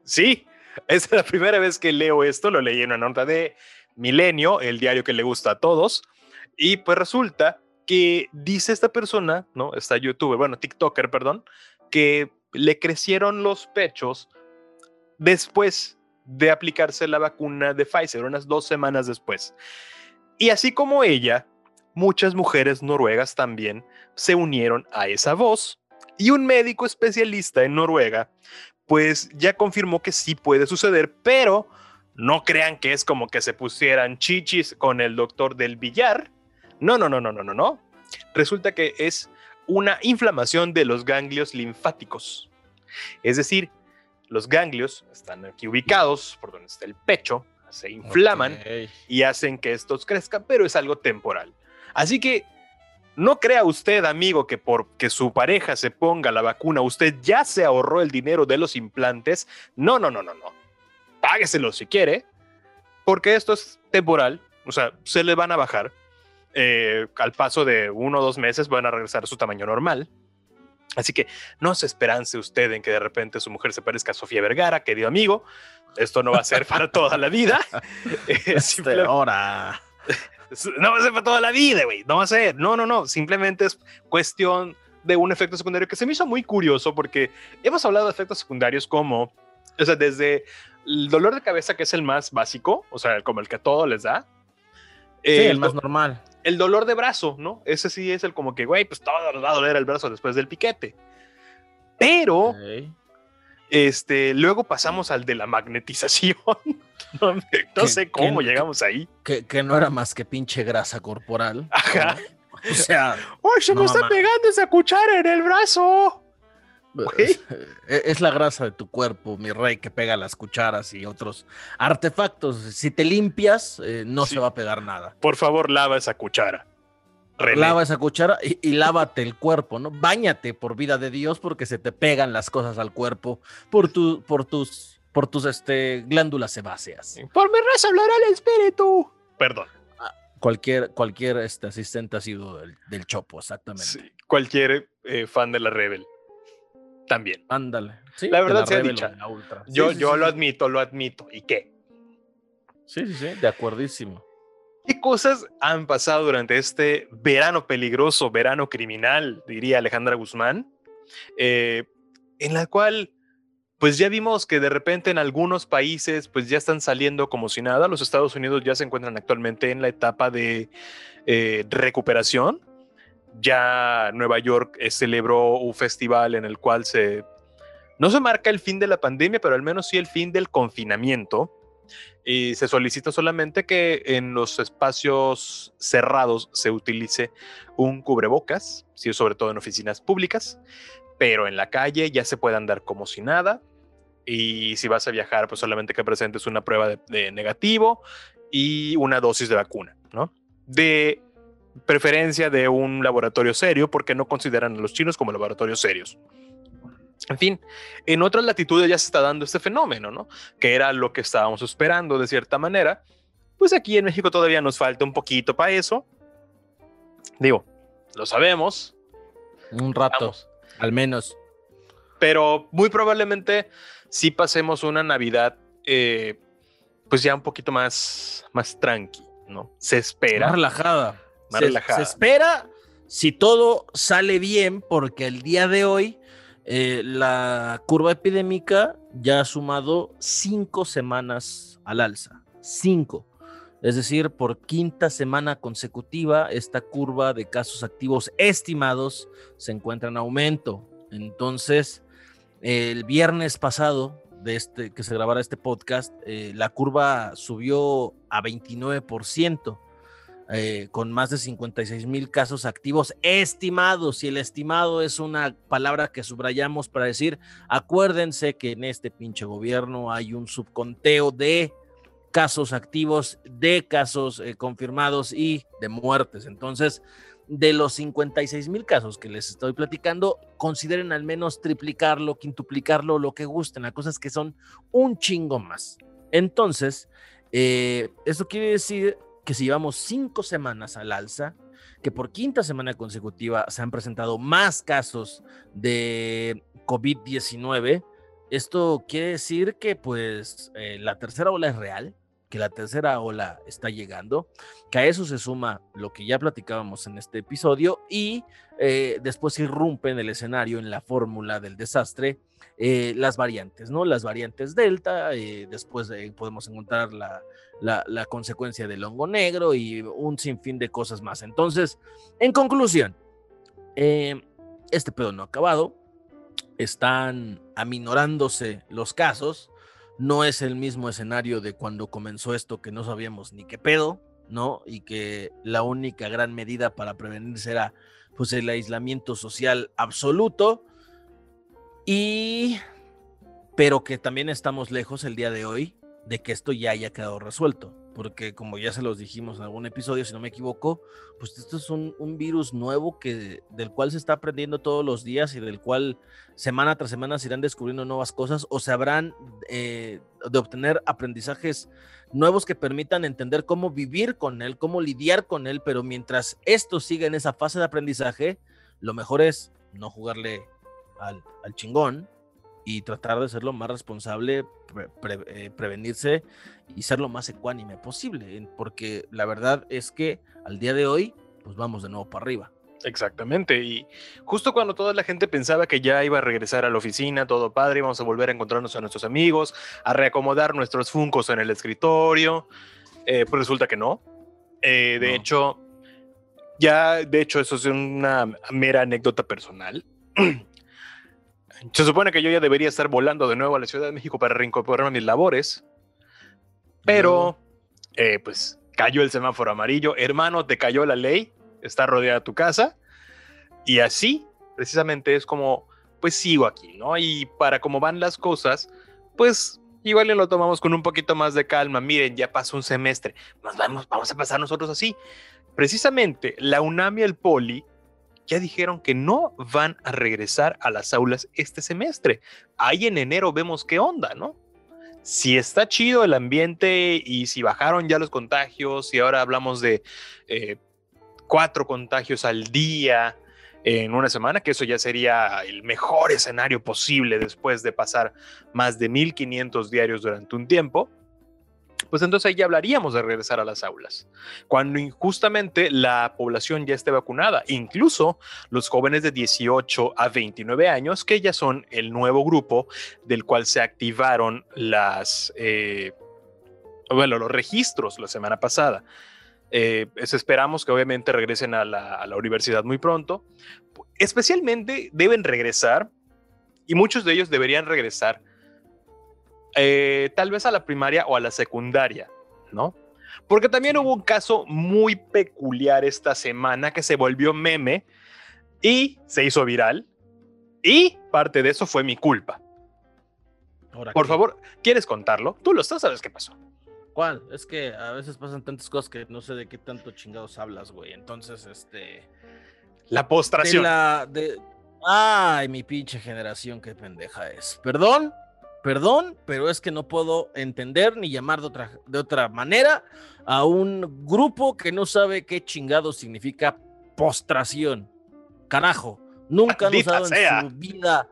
Sí, es la primera vez que leo esto, lo leí en una nota de Milenio, el diario que le gusta a todos, y pues resulta que dice esta persona, ¿no? Esta youtuber, bueno, TikToker, perdón, que le crecieron los pechos después de aplicarse la vacuna de Pfizer, unas dos semanas después. Y así como ella, muchas mujeres noruegas también se unieron a esa voz y un médico especialista en Noruega pues ya confirmó que sí puede suceder, pero no crean que es como que se pusieran chichis con el doctor del billar. No, no, no, no, no, no, no. Resulta que es una inflamación de los ganglios linfáticos. Es decir, los ganglios están aquí ubicados por donde está el pecho, se inflaman y hacen que estos crezcan, pero es algo temporal. Así que no crea usted, amigo, que porque su pareja se ponga la vacuna, usted ya se ahorró el dinero de los implantes. No, no, no, no, no. Págueselo si quiere, porque esto es temporal, o sea, se le van a bajar. Eh, al paso de uno o dos meses van a regresar a su tamaño normal. Así que no se esperance usted en que de repente su mujer se parezca a Sofía Vergara, querido amigo. Esto no va a ser para toda la vida. Este, ahora. No va a ser para toda la vida, güey. No va a ser. No, no, no. Simplemente es cuestión de un efecto secundario que se me hizo muy curioso porque hemos hablado de efectos secundarios como, o sea, desde el dolor de cabeza, que es el más básico, o sea, como el que a todos les da. Sí, el, más normal. El dolor de brazo, ¿no? Ese sí es el como que, güey, pues todo nos va a doler el brazo después del piquete. Pero, este, luego pasamos al de la magnetización. no, sé cómo llegamos ahí. Que, no era más que pinche grasa corporal. Ajá. O sea. ¡Uy, se me está pegando esa cuchara en el brazo! Es, es, la grasa de tu cuerpo, mi rey, que pega las cucharas y otros artefactos. Si te limpias, eh, no se va a pegar nada. Por favor, lava esa cuchara. Lava esa cuchara y, lávate el cuerpo, ¿no? Báñate por vida de Dios porque se te pegan las cosas al cuerpo por, tu, por tus, por tus este, glándulas sebáceas. Por mi raza hablará el espíritu. Perdón. Ah, cualquier, cualquier este, asistente ha sido del, Chopo, exactamente. Sí, cualquier eh, fan de la Rebel. También. Ándale. la verdad sea dicha. Yo, yo lo admito, lo admito. ¿Y qué? Sí, sí, sí, de acuerdísimo. ¿Qué cosas han pasado durante este verano peligroso, verano criminal, diría Alejandra Guzmán? Eh, en la cual, pues ya vimos que de repente en algunos países, pues ya están saliendo como si nada. Los Estados Unidos ya se encuentran actualmente en la etapa de eh, recuperación. Ya Nueva York eh, celebró un festival en el cual se, no se marca el fin de la pandemia, pero al menos sí el fin del confinamiento y se solicita solamente que en los espacios cerrados se utilice un cubrebocas, si sobre todo en oficinas públicas, pero en la calle ya se puede andar como si nada. Y si vas a viajar, pues solamente que presentes una prueba de, de negativo y una dosis de vacuna, ¿no? De preferencia de un laboratorio serio, porque no consideran a los chinos como laboratorios serios. En fin, en otras latitudes ya se está dando este fenómeno, ¿no? Que era lo que estábamos esperando de cierta manera. Pues aquí en México todavía nos falta un poquito para eso. Digo, lo sabemos. Un rato, al menos. Pero muy probablemente sí pasemos una Navidad, eh, pues ya un poquito más, más tranqui, ¿no? Se espera. Más relajada. Más relajada. Se espera si todo sale bien, porque el día de hoy eh, la curva epidémica ya ha sumado cinco semanas al alza. Cinco. Es decir, por quinta semana consecutiva, esta curva de casos activos estimados se encuentra en aumento. Entonces, el viernes pasado, de este, que se grabara este podcast, eh, la curva subió a 29%. Eh, con más de 56 mil casos activos estimados. Y el estimado es una palabra que subrayamos para decir, acuérdense que en este pinche gobierno hay un subconteo de casos activos, de casos eh, confirmados y de muertes. Entonces, de los 56 mil casos que les estoy platicando, consideren al menos triplicarlo, quintuplicarlo, lo que gusten, las cosas que son un chingo más. Entonces, eh, eso quiere decir que si llevamos cinco semanas al alza, que por quinta semana consecutiva se han presentado más casos de COVID-19, esto quiere decir que pues eh, la tercera ola es real, que la tercera ola está llegando, que a eso se suma lo que ya platicábamos en este episodio y eh, después irrumpe en el escenario, en la fórmula del desastre, eh, las variantes, ¿no? Las variantes Delta, eh, después podemos encontrar la, la, consecuencia del hongo negro y un sinfín de cosas más. Entonces, en conclusión, este pedo no ha acabado, están aminorándose los casos, no es el mismo escenario de cuando comenzó esto que no sabíamos ni qué pedo, ¿no? Y que la única gran medida para prevenirse era pues el aislamiento social absoluto y pero que también estamos lejos el día de hoy de que esto ya haya quedado resuelto porque como ya se los dijimos en algún episodio, si no me equivoco, pues esto es un, virus nuevo que, del cual se está aprendiendo todos los días y del cual semana tras semana se irán descubriendo nuevas cosas o se habrán eh, de obtener aprendizajes nuevos que permitan entender cómo vivir con él, cómo lidiar con él, pero mientras esto siga en esa fase de aprendizaje, lo mejor es no jugarle al, al chingón, y tratar de ser lo más responsable, eh, prevenirse y ser lo más ecuánime posible, porque la verdad es que al día de hoy, pues vamos de nuevo para arriba. Exactamente, y justo cuando toda la gente pensaba que ya iba a regresar a la oficina, todo padre, vamos a volver a encontrarnos a nuestros amigos, a reacomodar nuestros funcos en el escritorio, eh, pues resulta que no. Eh, de hecho, ya, de hecho, eso es una mera anécdota personal. Se supone que yo ya debería estar volando de nuevo a la Ciudad de México para reincorporarme a mis labores, pero eh, pues cayó el semáforo amarillo. Hermano, te cayó la ley, está rodeada tu casa, y así precisamente es como, pues sigo aquí, ¿no? Y para cómo van las cosas, pues igual lo tomamos con un poquito más de calma. Miren, ya pasó un semestre, nos vamos, vamos a pasar nosotros así. Precisamente la UNAM y el Poli ya dijeron que no van a regresar a las aulas este semestre. Ahí en enero vemos qué onda, ¿no? Si está chido el ambiente y si bajaron ya los contagios y ahora hablamos de eh, cuatro contagios al día en una semana, que eso ya sería el mejor escenario posible después de pasar más de 1500 diarios durante un tiempo, pues entonces ahí ya hablaríamos de regresar a las aulas, cuando injustamente la población ya esté vacunada, incluso los jóvenes de 18 a 29 años, que ya son el nuevo grupo del cual se activaron las, eh, bueno, los registros la semana pasada. Eh, esperamos que obviamente regresen a la, a la universidad muy pronto. Especialmente deben regresar, y muchos de ellos deberían regresar eh, tal vez a la primaria o a la secundaria, ¿no? Porque también hubo un caso muy peculiar esta semana que se volvió meme y se hizo viral. Y parte de eso fue mi culpa. Por favor, ¿quieres contarlo? Tú lo estás, sabes qué pasó. ¿Cuál? Es que a veces pasan tantas cosas que no sé de qué tanto chingados hablas, güey. Entonces, este. La postración. Ay, mi pinche generación, qué pendeja es. ¿Perdón? Perdón, pero es que no puedo entender ni llamar de otra, de otra manera a un grupo que no sabe qué chingado significa postración. Carajo, nunca han usado en su vida,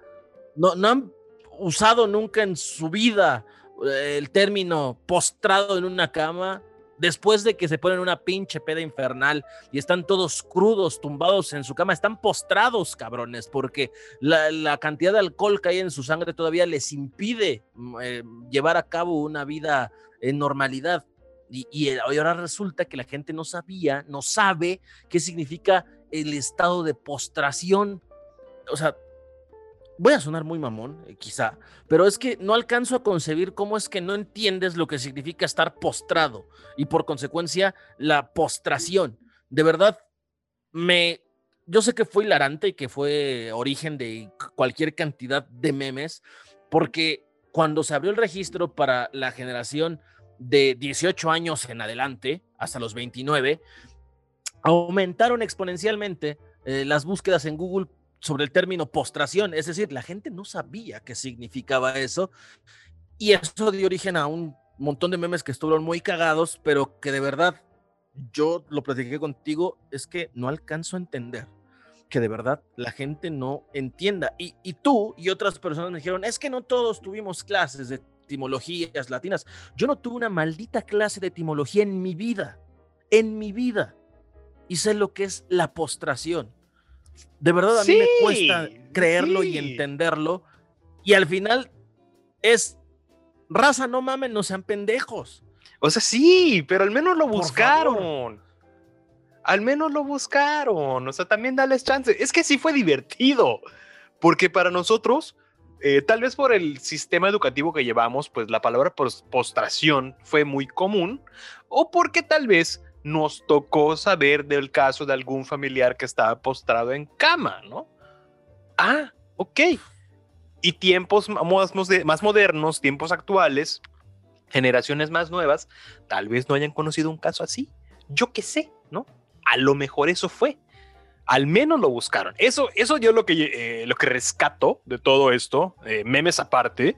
no, no han usado nunca en su vida eh, el término postrado en una cama después de que se ponen una pinche peda infernal y están todos crudos, tumbados en su cama, están postrados, cabrones, porque la, cantidad de alcohol que hay en su sangre todavía les impide mm, eh, llevar a cabo una vida en normalidad. Y, y ahora resulta que la gente no sabía, no sabe qué significa el estado de postración. O sea, voy a sonar muy mamón, eh, quizá, pero es que no alcanzo a concebir cómo es que no entiendes lo que significa estar postrado y por consecuencia la postración. De verdad, me... Yo sé que fue hilarante y que fue origen de cualquier cantidad de memes, porque cuando se abrió el registro para la generación de 18 años en adelante, hasta los 29, aumentaron exponencialmente eh, las búsquedas en Google sobre el término postración, es decir, la gente no sabía qué significaba eso y eso dio origen a un montón de memes que estuvieron muy cagados, pero que de verdad yo lo platiqué contigo, es que no alcanzo a entender que de verdad la gente no entienda. Y, y tú y otras personas me dijeron, es que no todos tuvimos clases de etimologías latinas. Yo no tuve una maldita clase de etimología en mi vida, en mi vida. Y sé lo que es la postración. De verdad a mí me cuesta creerlo y entenderlo. Y al final es raza, no mamen, no sean pendejos. O sea, sí, pero al menos lo buscaron. Al menos lo buscaron. O sea, también dales chance. Es que sí fue divertido. Porque para nosotros, eh, tal vez por el sistema educativo que llevamos, pues la palabra postración fue muy común. O porque tal vez nos tocó saber del caso de algún familiar que estaba postrado en cama, ¿no? Ah, ok. Y tiempos más modernos, tiempos actuales, generaciones más nuevas, tal vez no hayan conocido un caso así. Yo qué sé, ¿no? A lo mejor eso fue. Al menos lo buscaron. Eso, eso yo lo que, eh, lo que rescato de todo esto, eh, memes aparte,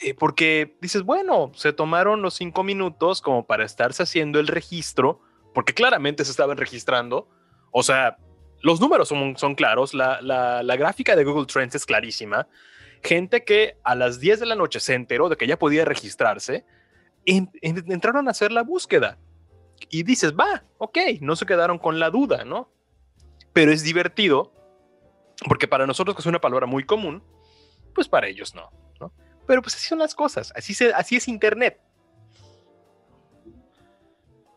eh, porque dices, bueno, se tomaron los cinco minutos como para estarse haciendo el registro, porque claramente se estaban registrando. O sea, los números son, son claros, la, la, gráfica de Google Trends es clarísima. Gente que a las 10 de la noche se enteró de que ya podía registrarse, entraron a hacer la búsqueda. Y dices, va, ok, no se quedaron con la duda, ¿no? Pero es divertido, porque para nosotros, que es una palabra muy común, pues para ellos no. Pero pues así son las cosas, así, así es Internet.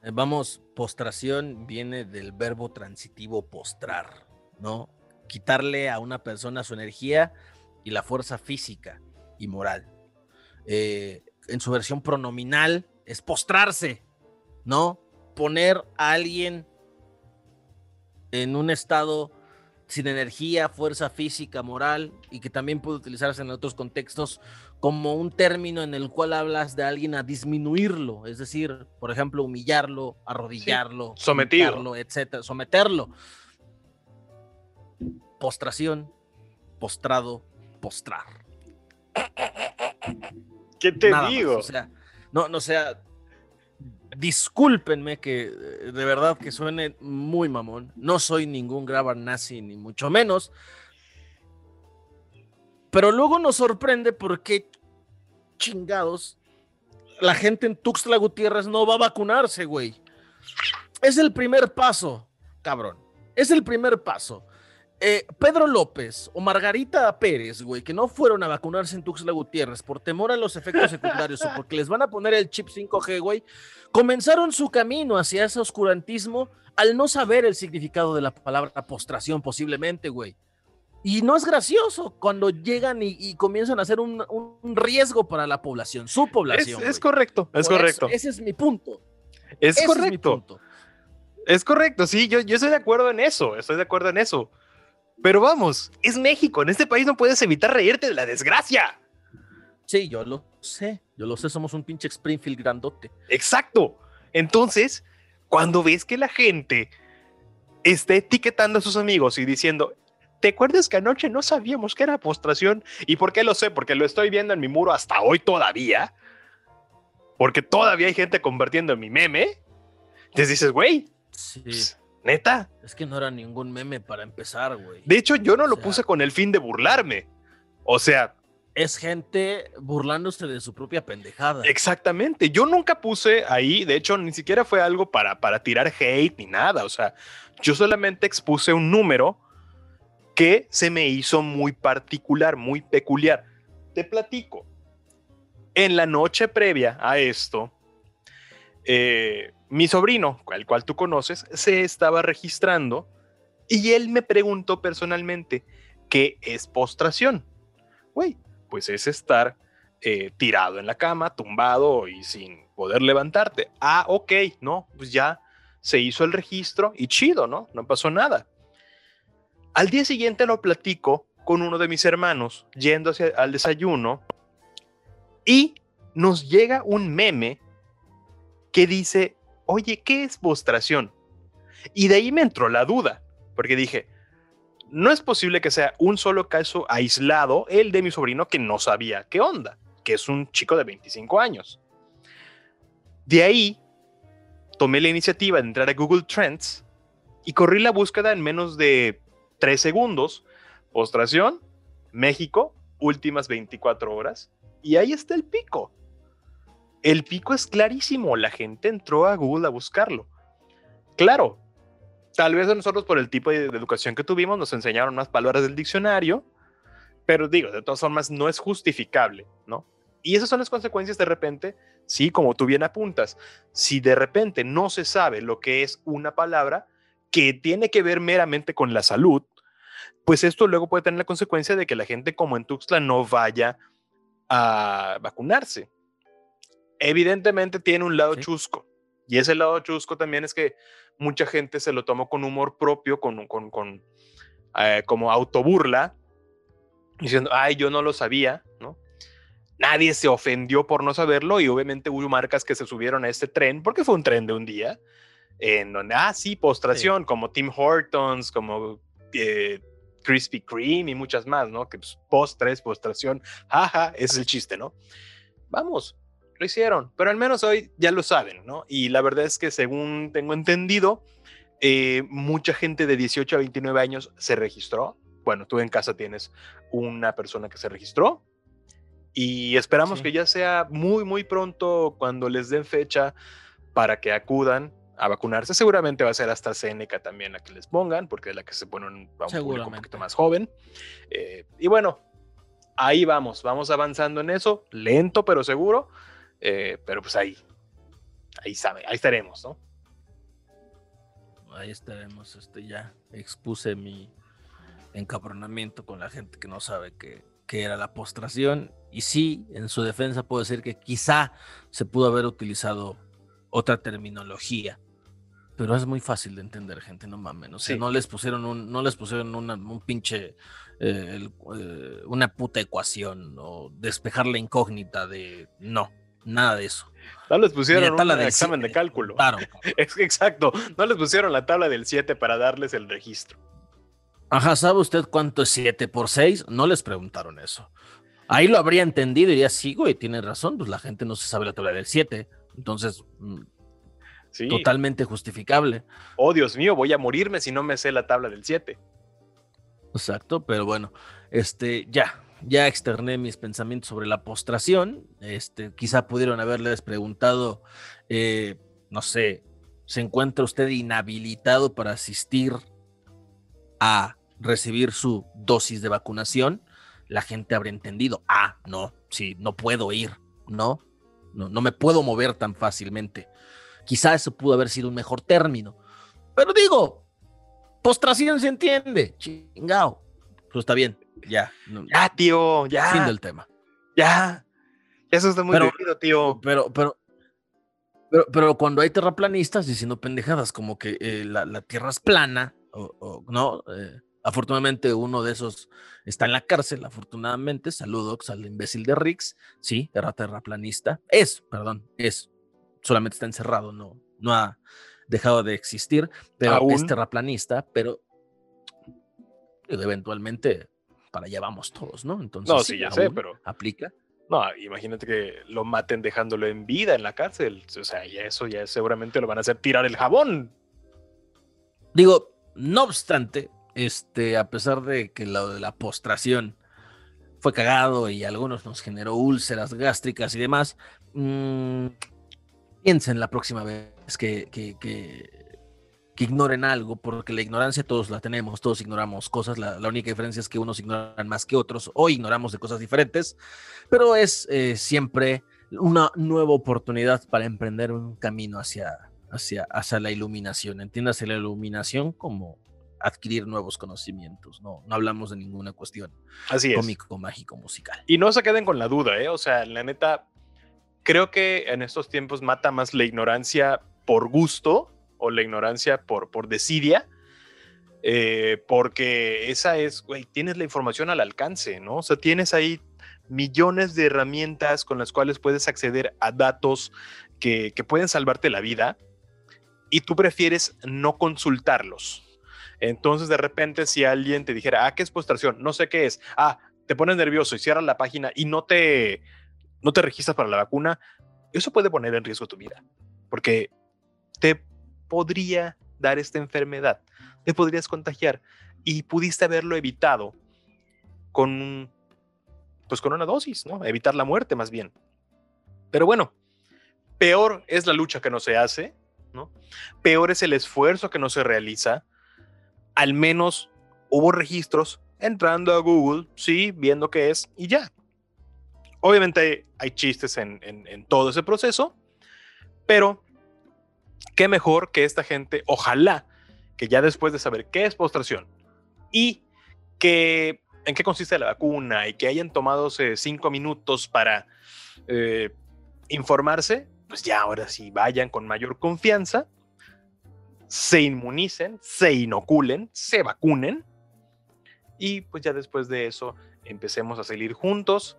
Eh, vamos, postración viene del verbo transitivo postrar, ¿no? Quitarle a una persona su energía y la fuerza física y moral. Eh, en su versión pronominal es postrarse, ¿no? Poner a alguien en un estado sin energía, fuerza física, moral, y que también puede utilizarse en otros contextos como un término en el cual hablas de alguien a disminuirlo, es decir, por ejemplo, humillarlo, arrodillarlo, someterlo, etcétera, someterlo. Postración, postrado, postrar. ¿Qué te digo? o sea, no, no sea, discúlpenme que eh, de verdad que suene muy mamón. No soy ningún grabar nazi, ni mucho menos. Pero luego nos sorprende porque chingados la gente en Tuxtla Gutiérrez no va a vacunarse, güey. Es el primer paso, cabrón. Es el primer paso. Eh, Pedro López o Margarita Pérez, güey, que no fueron a vacunarse en Tuxtla Gutiérrez por temor a los efectos secundarios o porque les van a poner el chip 5G, güey, comenzaron su camino hacia ese oscurantismo al no saber el significado de la palabra postración, posiblemente, güey. Y no es gracioso cuando llegan y, comienzan a hacer un, riesgo para la población, su población. Es, correcto, es correcto. ese es mi punto. Es correcto. Es, correcto, sí, yo, yo estoy de acuerdo en eso, estoy de acuerdo en eso. Pero vamos, es México. En este país no puedes evitar reírte de la desgracia. Sí, yo lo sé. Yo lo sé, somos un pinche Springfield grandote. Exacto. Entonces, cuando ves que la gente está etiquetando a sus amigos y diciendo, ¿te acuerdas que anoche no sabíamos que era postración? ¿Y por qué lo sé? Porque lo estoy viendo en mi muro hasta hoy todavía. Porque todavía hay gente convirtiendo en mi meme. Entonces dices, güey, sí. Pues, Neta. Es que no era ningún meme para empezar, güey. De hecho, yo no lo puse con el fin de burlarme. O sea. Es gente burlándose de su propia pendejada. Exactamente. Yo nunca puse ahí, de hecho, ni siquiera fue algo para, para tirar hate ni nada. O sea, yo solamente expuse un número que se me hizo muy particular, muy peculiar. Te platico. En la noche previa a esto, eh, mi sobrino, al cual tú conoces, se estaba registrando y él me preguntó personalmente, ¿qué es postración? Güey, pues es estar eh, tirado en la cama, tumbado y sin poder levantarte. Ah, ok, no, pues ya se hizo el registro y chido, ¿no? No pasó nada. Al día siguiente lo platico con uno de mis hermanos yendo hacia, al desayuno y nos llega un meme que dice, oye, ¿qué es postración? Y de ahí me entró la duda, porque dije, no es posible que sea un solo caso aislado, el de mi sobrino que no sabía qué onda, que es un chico de 25 años. De ahí tomé la iniciativa de entrar a Google Trends y corrí la búsqueda en menos de 3 segundos. Postración, México, últimas 24 horas. Y ahí está el pico. El pico es clarísimo. La gente entró a Google a buscarlo. Claro, tal vez nosotros por el tipo de, educación que tuvimos nos enseñaron más palabras del diccionario, pero digo, de todas formas no es justificable, ¿no? Y esas son las consecuencias de repente, sí, como tú bien apuntas, si de repente no se sabe lo que es una palabra que tiene que ver meramente con la salud, pues esto luego puede tener la consecuencia de que la gente como en Tuxtla no vaya a vacunarse. Evidentemente tiene un lado chusco, y ese lado chusco también es que mucha gente se lo tomó con humor propio, con, con, con eh, como autoburla, diciendo, ay, yo no lo sabía, ¿no? Nadie se ofendió por no saberlo y obviamente hubo marcas que se subieron a este tren, porque fue un tren de un día, en donde, ah, sí, postración, como Tim Hortons, como eh, Krispy Kreme y muchas más, ¿no? Que pues, postres, postración, jaja, es el chiste, ¿no? Vamos, lo hicieron, pero al menos hoy ya lo saben, ¿no? Y la verdad es que según tengo entendido, eh, mucha gente de 18 a 29 años se registró. Bueno, tú en casa tienes una persona que se registró y esperamos que ya sea muy, muy pronto cuando les den fecha para que acudan a vacunarse. Seguramente va a ser hasta Seneca también la que les pongan, porque es la que se pone un, a un público un poquito más joven. Eh, y bueno, ahí vamos, vamos avanzando en eso, lento pero seguro. Eh, pero pues ahí, ahí sabe, ahí estaremos, ¿no? Ahí estaremos, este ya expuse mi encabronamiento con la gente que no sabe qué, era la postración. Y sí, en su defensa puedo decir que quizá se pudo haber utilizado otra terminología. Pero es muy fácil de entender, gente, no mames. O sea, no les pusieron un, no les pusieron un pinche eh, eh, una puta ecuación o despejar la incógnita de no. Nada de eso. No les pusieron un examen de cálculo. Claro. Exacto. No les pusieron la tabla del 7 para darles el registro. Ajá, ¿sabe usted cuánto es 7 por 6? No les preguntaron eso. Ahí lo habría entendido y diría, sí, güey, tiene razón, pues la gente no se sabe la tabla del 7. Entonces, totalmente justificable. Oh, Dios mío, voy a morirme si no me sé la tabla del 7. Exacto, pero bueno, este, ya, ya externé mis pensamientos sobre la postración. Este, quizá pudieron haberles preguntado, eh, no sé, ¿se encuentra usted inhabilitado para asistir a recibir su dosis de vacunación? La gente habría entendido, ah, no, sí, no puedo ir, ¿no? No, no me puedo mover tan fácilmente. Quizá eso pudo haber sido un mejor término. Pero digo, postración se entiende, chingao. Pues está bien. Ya. ya, tío, ya. Fin del tema. Ya. Eso está muy pero, tío. Pero, pero, pero, pero, cuando hay terraplanistas diciendo pendejadas como que eh, la, tierra es plana, o, no, eh, afortunadamente uno de esos está en la cárcel, afortunadamente, saludos al imbécil de Rix, sí, era terraplanista, es, perdón, es, solamente está encerrado, no, no ha dejado de existir, pero es terraplanista, pero eventualmente para allá vamos todos, ¿no? Entonces, no, sí, ya sé, pero aplica. No, imagínate que lo maten dejándolo en vida en la cárcel. O sea, ya eso ya seguramente lo van a hacer tirar el jabón. Digo, no obstante, este, a pesar de que lo de la postración fue cagado y a algunos nos generó úlceras gástricas y demás, mmm, piensen la próxima vez que, que, que que ignoren algo, porque la ignorancia todos la tenemos, todos ignoramos cosas, la, única diferencia es que unos ignoran más que otros o ignoramos de cosas diferentes, pero es eh, siempre una nueva oportunidad para emprender un camino hacia, hacia, hacia la iluminación. Entiéndase la iluminación como adquirir nuevos conocimientos, no, no hablamos de ninguna cuestión Así cómico, mágico, musical. Y no se queden con la duda, ¿eh? o sea, la neta, creo que en estos tiempos mata más la ignorancia por gusto o la ignorancia por, por desidia, eh, porque esa es, güey, tienes la información al alcance, ¿no? O sea, tienes ahí millones de herramientas con las cuales puedes acceder a datos que, que pueden salvarte la vida. y tú prefieres no consultarlos. Entonces, de repente, si alguien te dijera, ah, ¿qué es postración? No sé qué es. Ah, te pones nervioso y cierras la página y no te, no te registras para la vacuna, eso puede poner en riesgo tu vida, porque te podría dar esta enfermedad, te podrías contagiar y pudiste haberlo evitado con, pues con una dosis, ¿no? Evitar la muerte más bien. Pero bueno, peor es la lucha que no se hace, ¿no? Peor es el esfuerzo que no se realiza. Al menos hubo registros entrando a Google, sí, viendo qué es y ya. Obviamente hay chistes en, todo ese proceso, pero qué mejor que esta gente, ojalá que ya después de saber qué es postración y que en qué consiste la vacuna y que hayan tomado cinco minutos para eh, informarse, pues ya ahora sí vayan con mayor confianza, se inmunicen, se inoculen, se vacunen y pues ya después de eso empecemos a salir juntos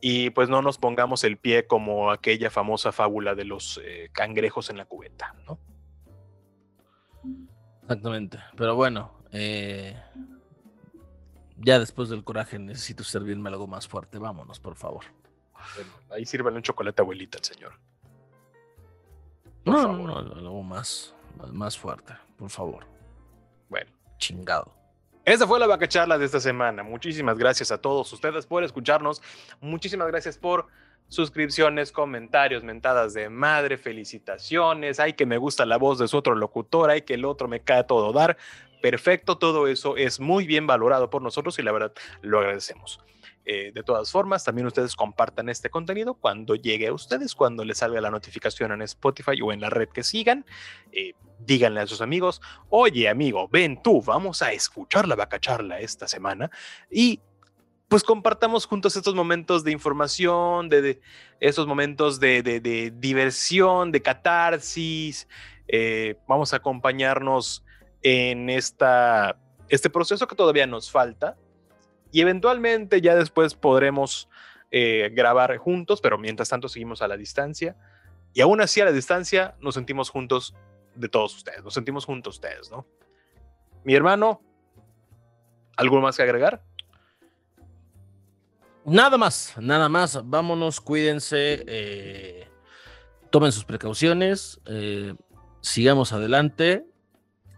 y pues no nos pongamos el pie como aquella famosa fábula de los eh, cangrejos en la cubeta, ¿no? Exactamente, pero bueno, eh, ya después del coraje necesito servirme algo más fuerte. Vámonos, por favor. ahí sírvale un chocolate abuelita al señor. no, no, no, algo más, más fuerte, por favor. Bueno. Chingado. Esta fue la vaca charla de esta semana. Muchísimas gracias a todos ustedes por escucharnos. Muchísimas gracias por suscripciones, comentarios, mentadas de madre, felicitaciones. Ay, que me gusta la voz de su otro locutor. Ay, que el otro me cae todo dar perfecto, todo eso es muy bien valorado por nosotros y la verdad lo agradecemos. Eh, de todas formas, también ustedes compartan este contenido cuando llegue a ustedes, cuando les salga la notificación en Spotify o en la red que sigan. Eh, díganle a sus amigos, oye amigo, ven tú, vamos a escuchar la vaca charla esta semana y pues compartamos juntos estos momentos de información, de, estos momentos de, diversión, de catarsis. Eh, vamos a acompañarnos en esta, este proceso que todavía nos falta y eventualmente ya después podremos eh, grabar juntos, pero mientras tanto seguimos a la distancia y aún así a la distancia nos sentimos juntos de todos ustedes, nos sentimos juntos ustedes, ¿no? Mi hermano, ¿algo más que agregar? Nada más, nada más. Vámonos, cuídense, eh, tomen sus precauciones, eh, sigamos adelante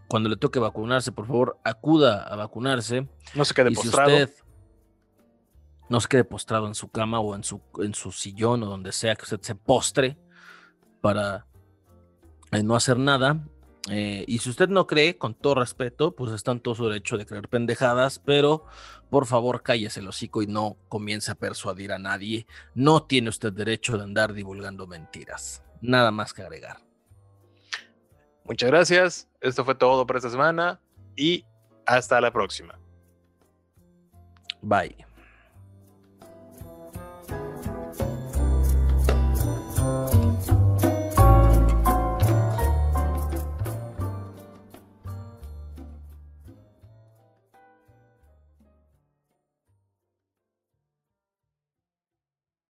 cuando le toque vacunarse, por favor, acuda a vacunarse. No se quede postrado. Si usted no se quede postrado en su cama o en su, en su sillón o donde sea que usted se postre para eh, no hacer nada. Eh, y si usted no cree, con todo respeto, pues está en todo su derecho de creer pendejadas, pero por favor cállese el hocico y no comience a persuadir a nadie. No tiene usted derecho de andar divulgando mentiras. Nada más que agregar. Muchas gracias. Esto fue todo por esta semana y hasta la próxima. Bye.